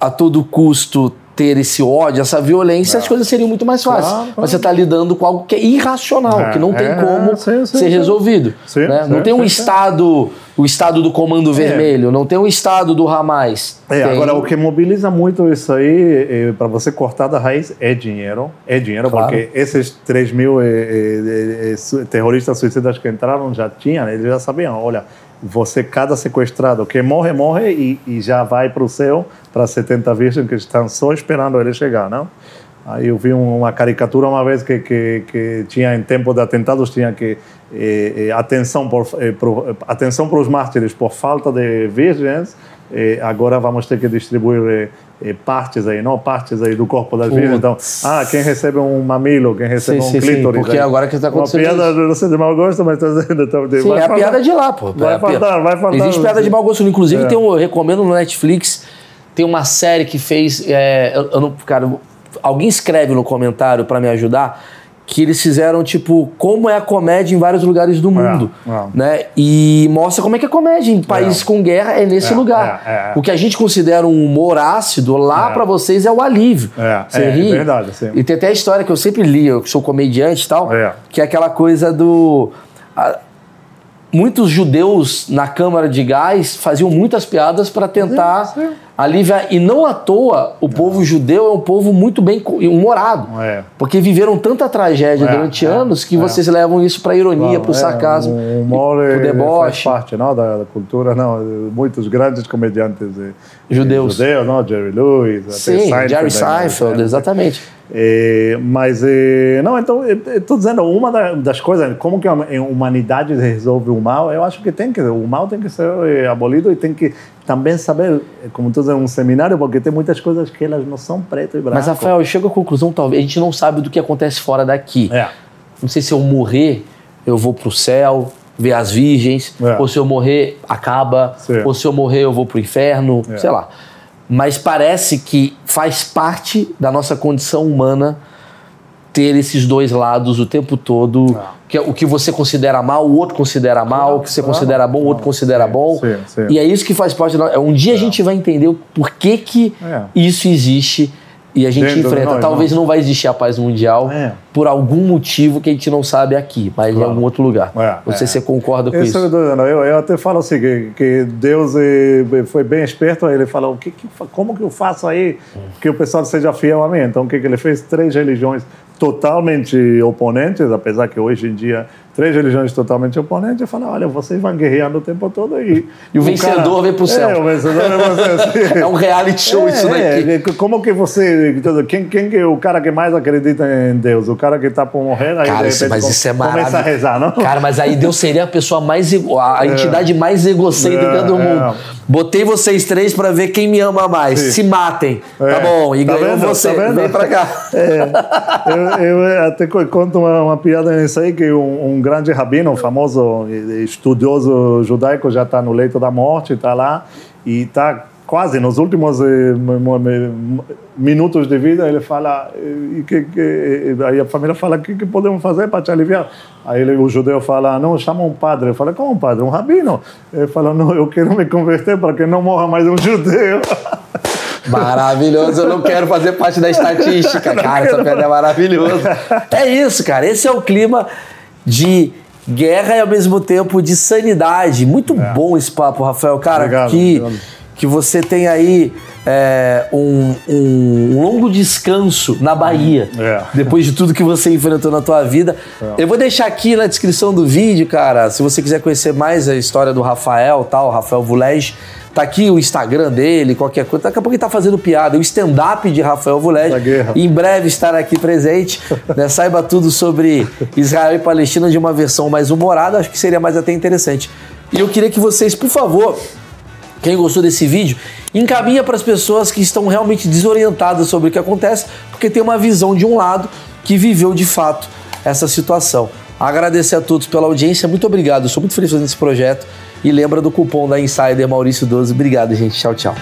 a todo custo ter esse ódio, essa violência, é. as coisas seriam muito mais fáceis. Claro, Mas você está lidando com algo que é irracional, é, que não tem é, como sim, sim, ser sim. resolvido. né? não tem um Estado, o Estado do Comando é. Vermelho, não tem um Estado do Hamas. É, tem... Agora, o que mobiliza muito isso aí, é, para você cortar da raiz, é dinheiro. É dinheiro, claro. porque esses 3 mil terroristas suicidas que entraram já tinham, eles já sabiam, olha, você, cada sequestrado que morre, morre e, e já vai para o céu, para 70 virgens que estão só esperando ele chegar, não? Aí eu vi uma caricatura uma vez que, que, que tinha, em tempo de atentados, tinha que eh, eh atenção, por, eh, por, atenção para os mártires por falta de virgens, eh, agora vamos ter que distribuir eh, partes aí, não partes aí do corpo das virgens. Então, ah, quem recebe um mamilo, quem recebe sim, um sim, clítoris. Sim, porque aí. agora que está acontecendo. Uma piada, não sei de mau gosto, mas está dizendo. Tá, sim, vai é a piada de lá, pô. Vai é faltar, vai faltar. Existe piada de mau gosto. Inclusive, é. tem um, eu recomendo no Netflix, tem uma série que fez. É, eu, eu não, cara, alguém escreve no comentário para me ajudar que eles fizeram, tipo, como é a comédia em vários lugares do mundo, é, é. né? E mostra como é que é comédia em países é. com guerra é nesse é, lugar. É, é. O que a gente considera um humor ácido, lá para vocês é o alívio. É, Você é, ri. verdade, sim. E tem até a história que eu sempre li, eu sou comediante e tal, que é aquela coisa do... A, muitos judeus na Câmara de Gás faziam muitas piadas para tentar... A Lívia, e não à toa, o povo judeu é um povo muito bem humorado. É. Porque viveram tanta tragédia é, durante é, anos que é. vocês levam isso para ironia, claro, para o é, sarcasmo, o humor para o deboche. faz parte não, da, da, cultura, não, muitos grandes comediantes judeus, judeus não? Jerry Lewis, Sim, Seinfeld, Jerry Seinfeld, né? exatamente. É, mas, é, não, então, estou dizendo, uma das coisas, como que a humanidade resolve o mal, eu acho que tem que, o mal tem que ser abolido e tem que também saber, como estou dizendo, um seminário, porque tem muitas coisas que elas não são preto e branco. Mas, Rafael, eu chego à conclusão, talvez, a gente não sabe do que acontece fora daqui. É. Não sei se eu morrer, eu vou para o céu, ver as virgens, é. ou se eu morrer, acaba, Sim. ou se eu morrer, eu vou para o inferno, é. sei lá mas parece que faz parte da nossa condição humana ter esses dois lados o tempo todo. Ah. Que é o que você considera mal, o outro considera mal, o que você considera bom, o outro considera bom. Sim, sim. E é isso que faz parte. Da... Um dia é. a gente vai entender por que, que é. isso existe e a gente Dentro enfrenta. Talvez não. não vai existir a paz mundial é. por algum motivo que a gente não sabe aqui, mas claro. em algum outro lugar. É, não sei é. se você concorda com isso. Eu, eu, eu até falo assim, que, que Deus eh, foi bem esperto, aí ele falou, que, que, como que eu faço aí que o pessoal seja fiel a mim? Então o que, que ele fez? Três religiões totalmente oponentes, apesar que hoje em dia três religiões totalmente oponentes, eu falo, olha, vocês vão guerreando o tempo todo aí. E o, o vencedor cara, vem pro céu. É, o vencedor é você. É um reality show é, isso daqui. É, como que você... Quem, quem é o cara que mais acredita em Deus? O cara que está por morrer, aí cara, de repente mas isso é começa a rezar, não? Cara, mas aí Deus seria a pessoa mais... a é. entidade mais egocêntrica é, do mundo. É. Botei vocês três para ver quem me ama mais. Sim. Se matem. Tá bom, e tá ganhou vendo? você. Tá Vem pra cá. eu, eu, até conto uma, uma piada nisso aí, que um, um grande rabino, famoso estudioso judaico, já está no leito da morte, está lá e está quase nos últimos eh, minutos de vida, ele fala, e que, que, aí a família fala, o que, que podemos fazer para te aliviar? Aí ele, o judeu fala, não, chama um padre. Eu falo, como um padre? Um rabino? Ele fala, não, eu quero me converter para que não morra mais um judeu. Maravilhoso, eu não quero fazer parte da estatística, cara. Essa piada é maravilhosa. É isso, cara. Esse é o clima de guerra e ao mesmo tempo de sanidade. Muito é. bom esse papo, Rafael. Cara, obrigado, que, obrigado. que você tem aí é, um, um, longo descanso na Bahia, é. depois de tudo que você enfrentou na tua vida. É. Eu vou deixar aqui na descrição do vídeo, cara, se você quiser conhecer mais a história do Rafael, tal, Rafael Vulege, Tá aqui o Instagram dele, qualquer coisa. Daqui a pouco ele tá fazendo piada. O stand-up de Rafael Vulege. Em breve estará aqui presente. né? Saiba tudo sobre Israel e Palestina de uma versão mais humorada. Acho que seria mais até interessante. E eu queria que vocês, por favor, quem gostou desse vídeo, encaminha para as pessoas que estão realmente desorientadas sobre o que acontece, porque tem uma visão de um lado que viveu de fato essa situação. Agradecer a todos pela audiência, muito obrigado. Sou muito feliz fazendo esse projeto. E lembra do cupom da Insider Maurício 12. Obrigado, gente. Tchau, tchau.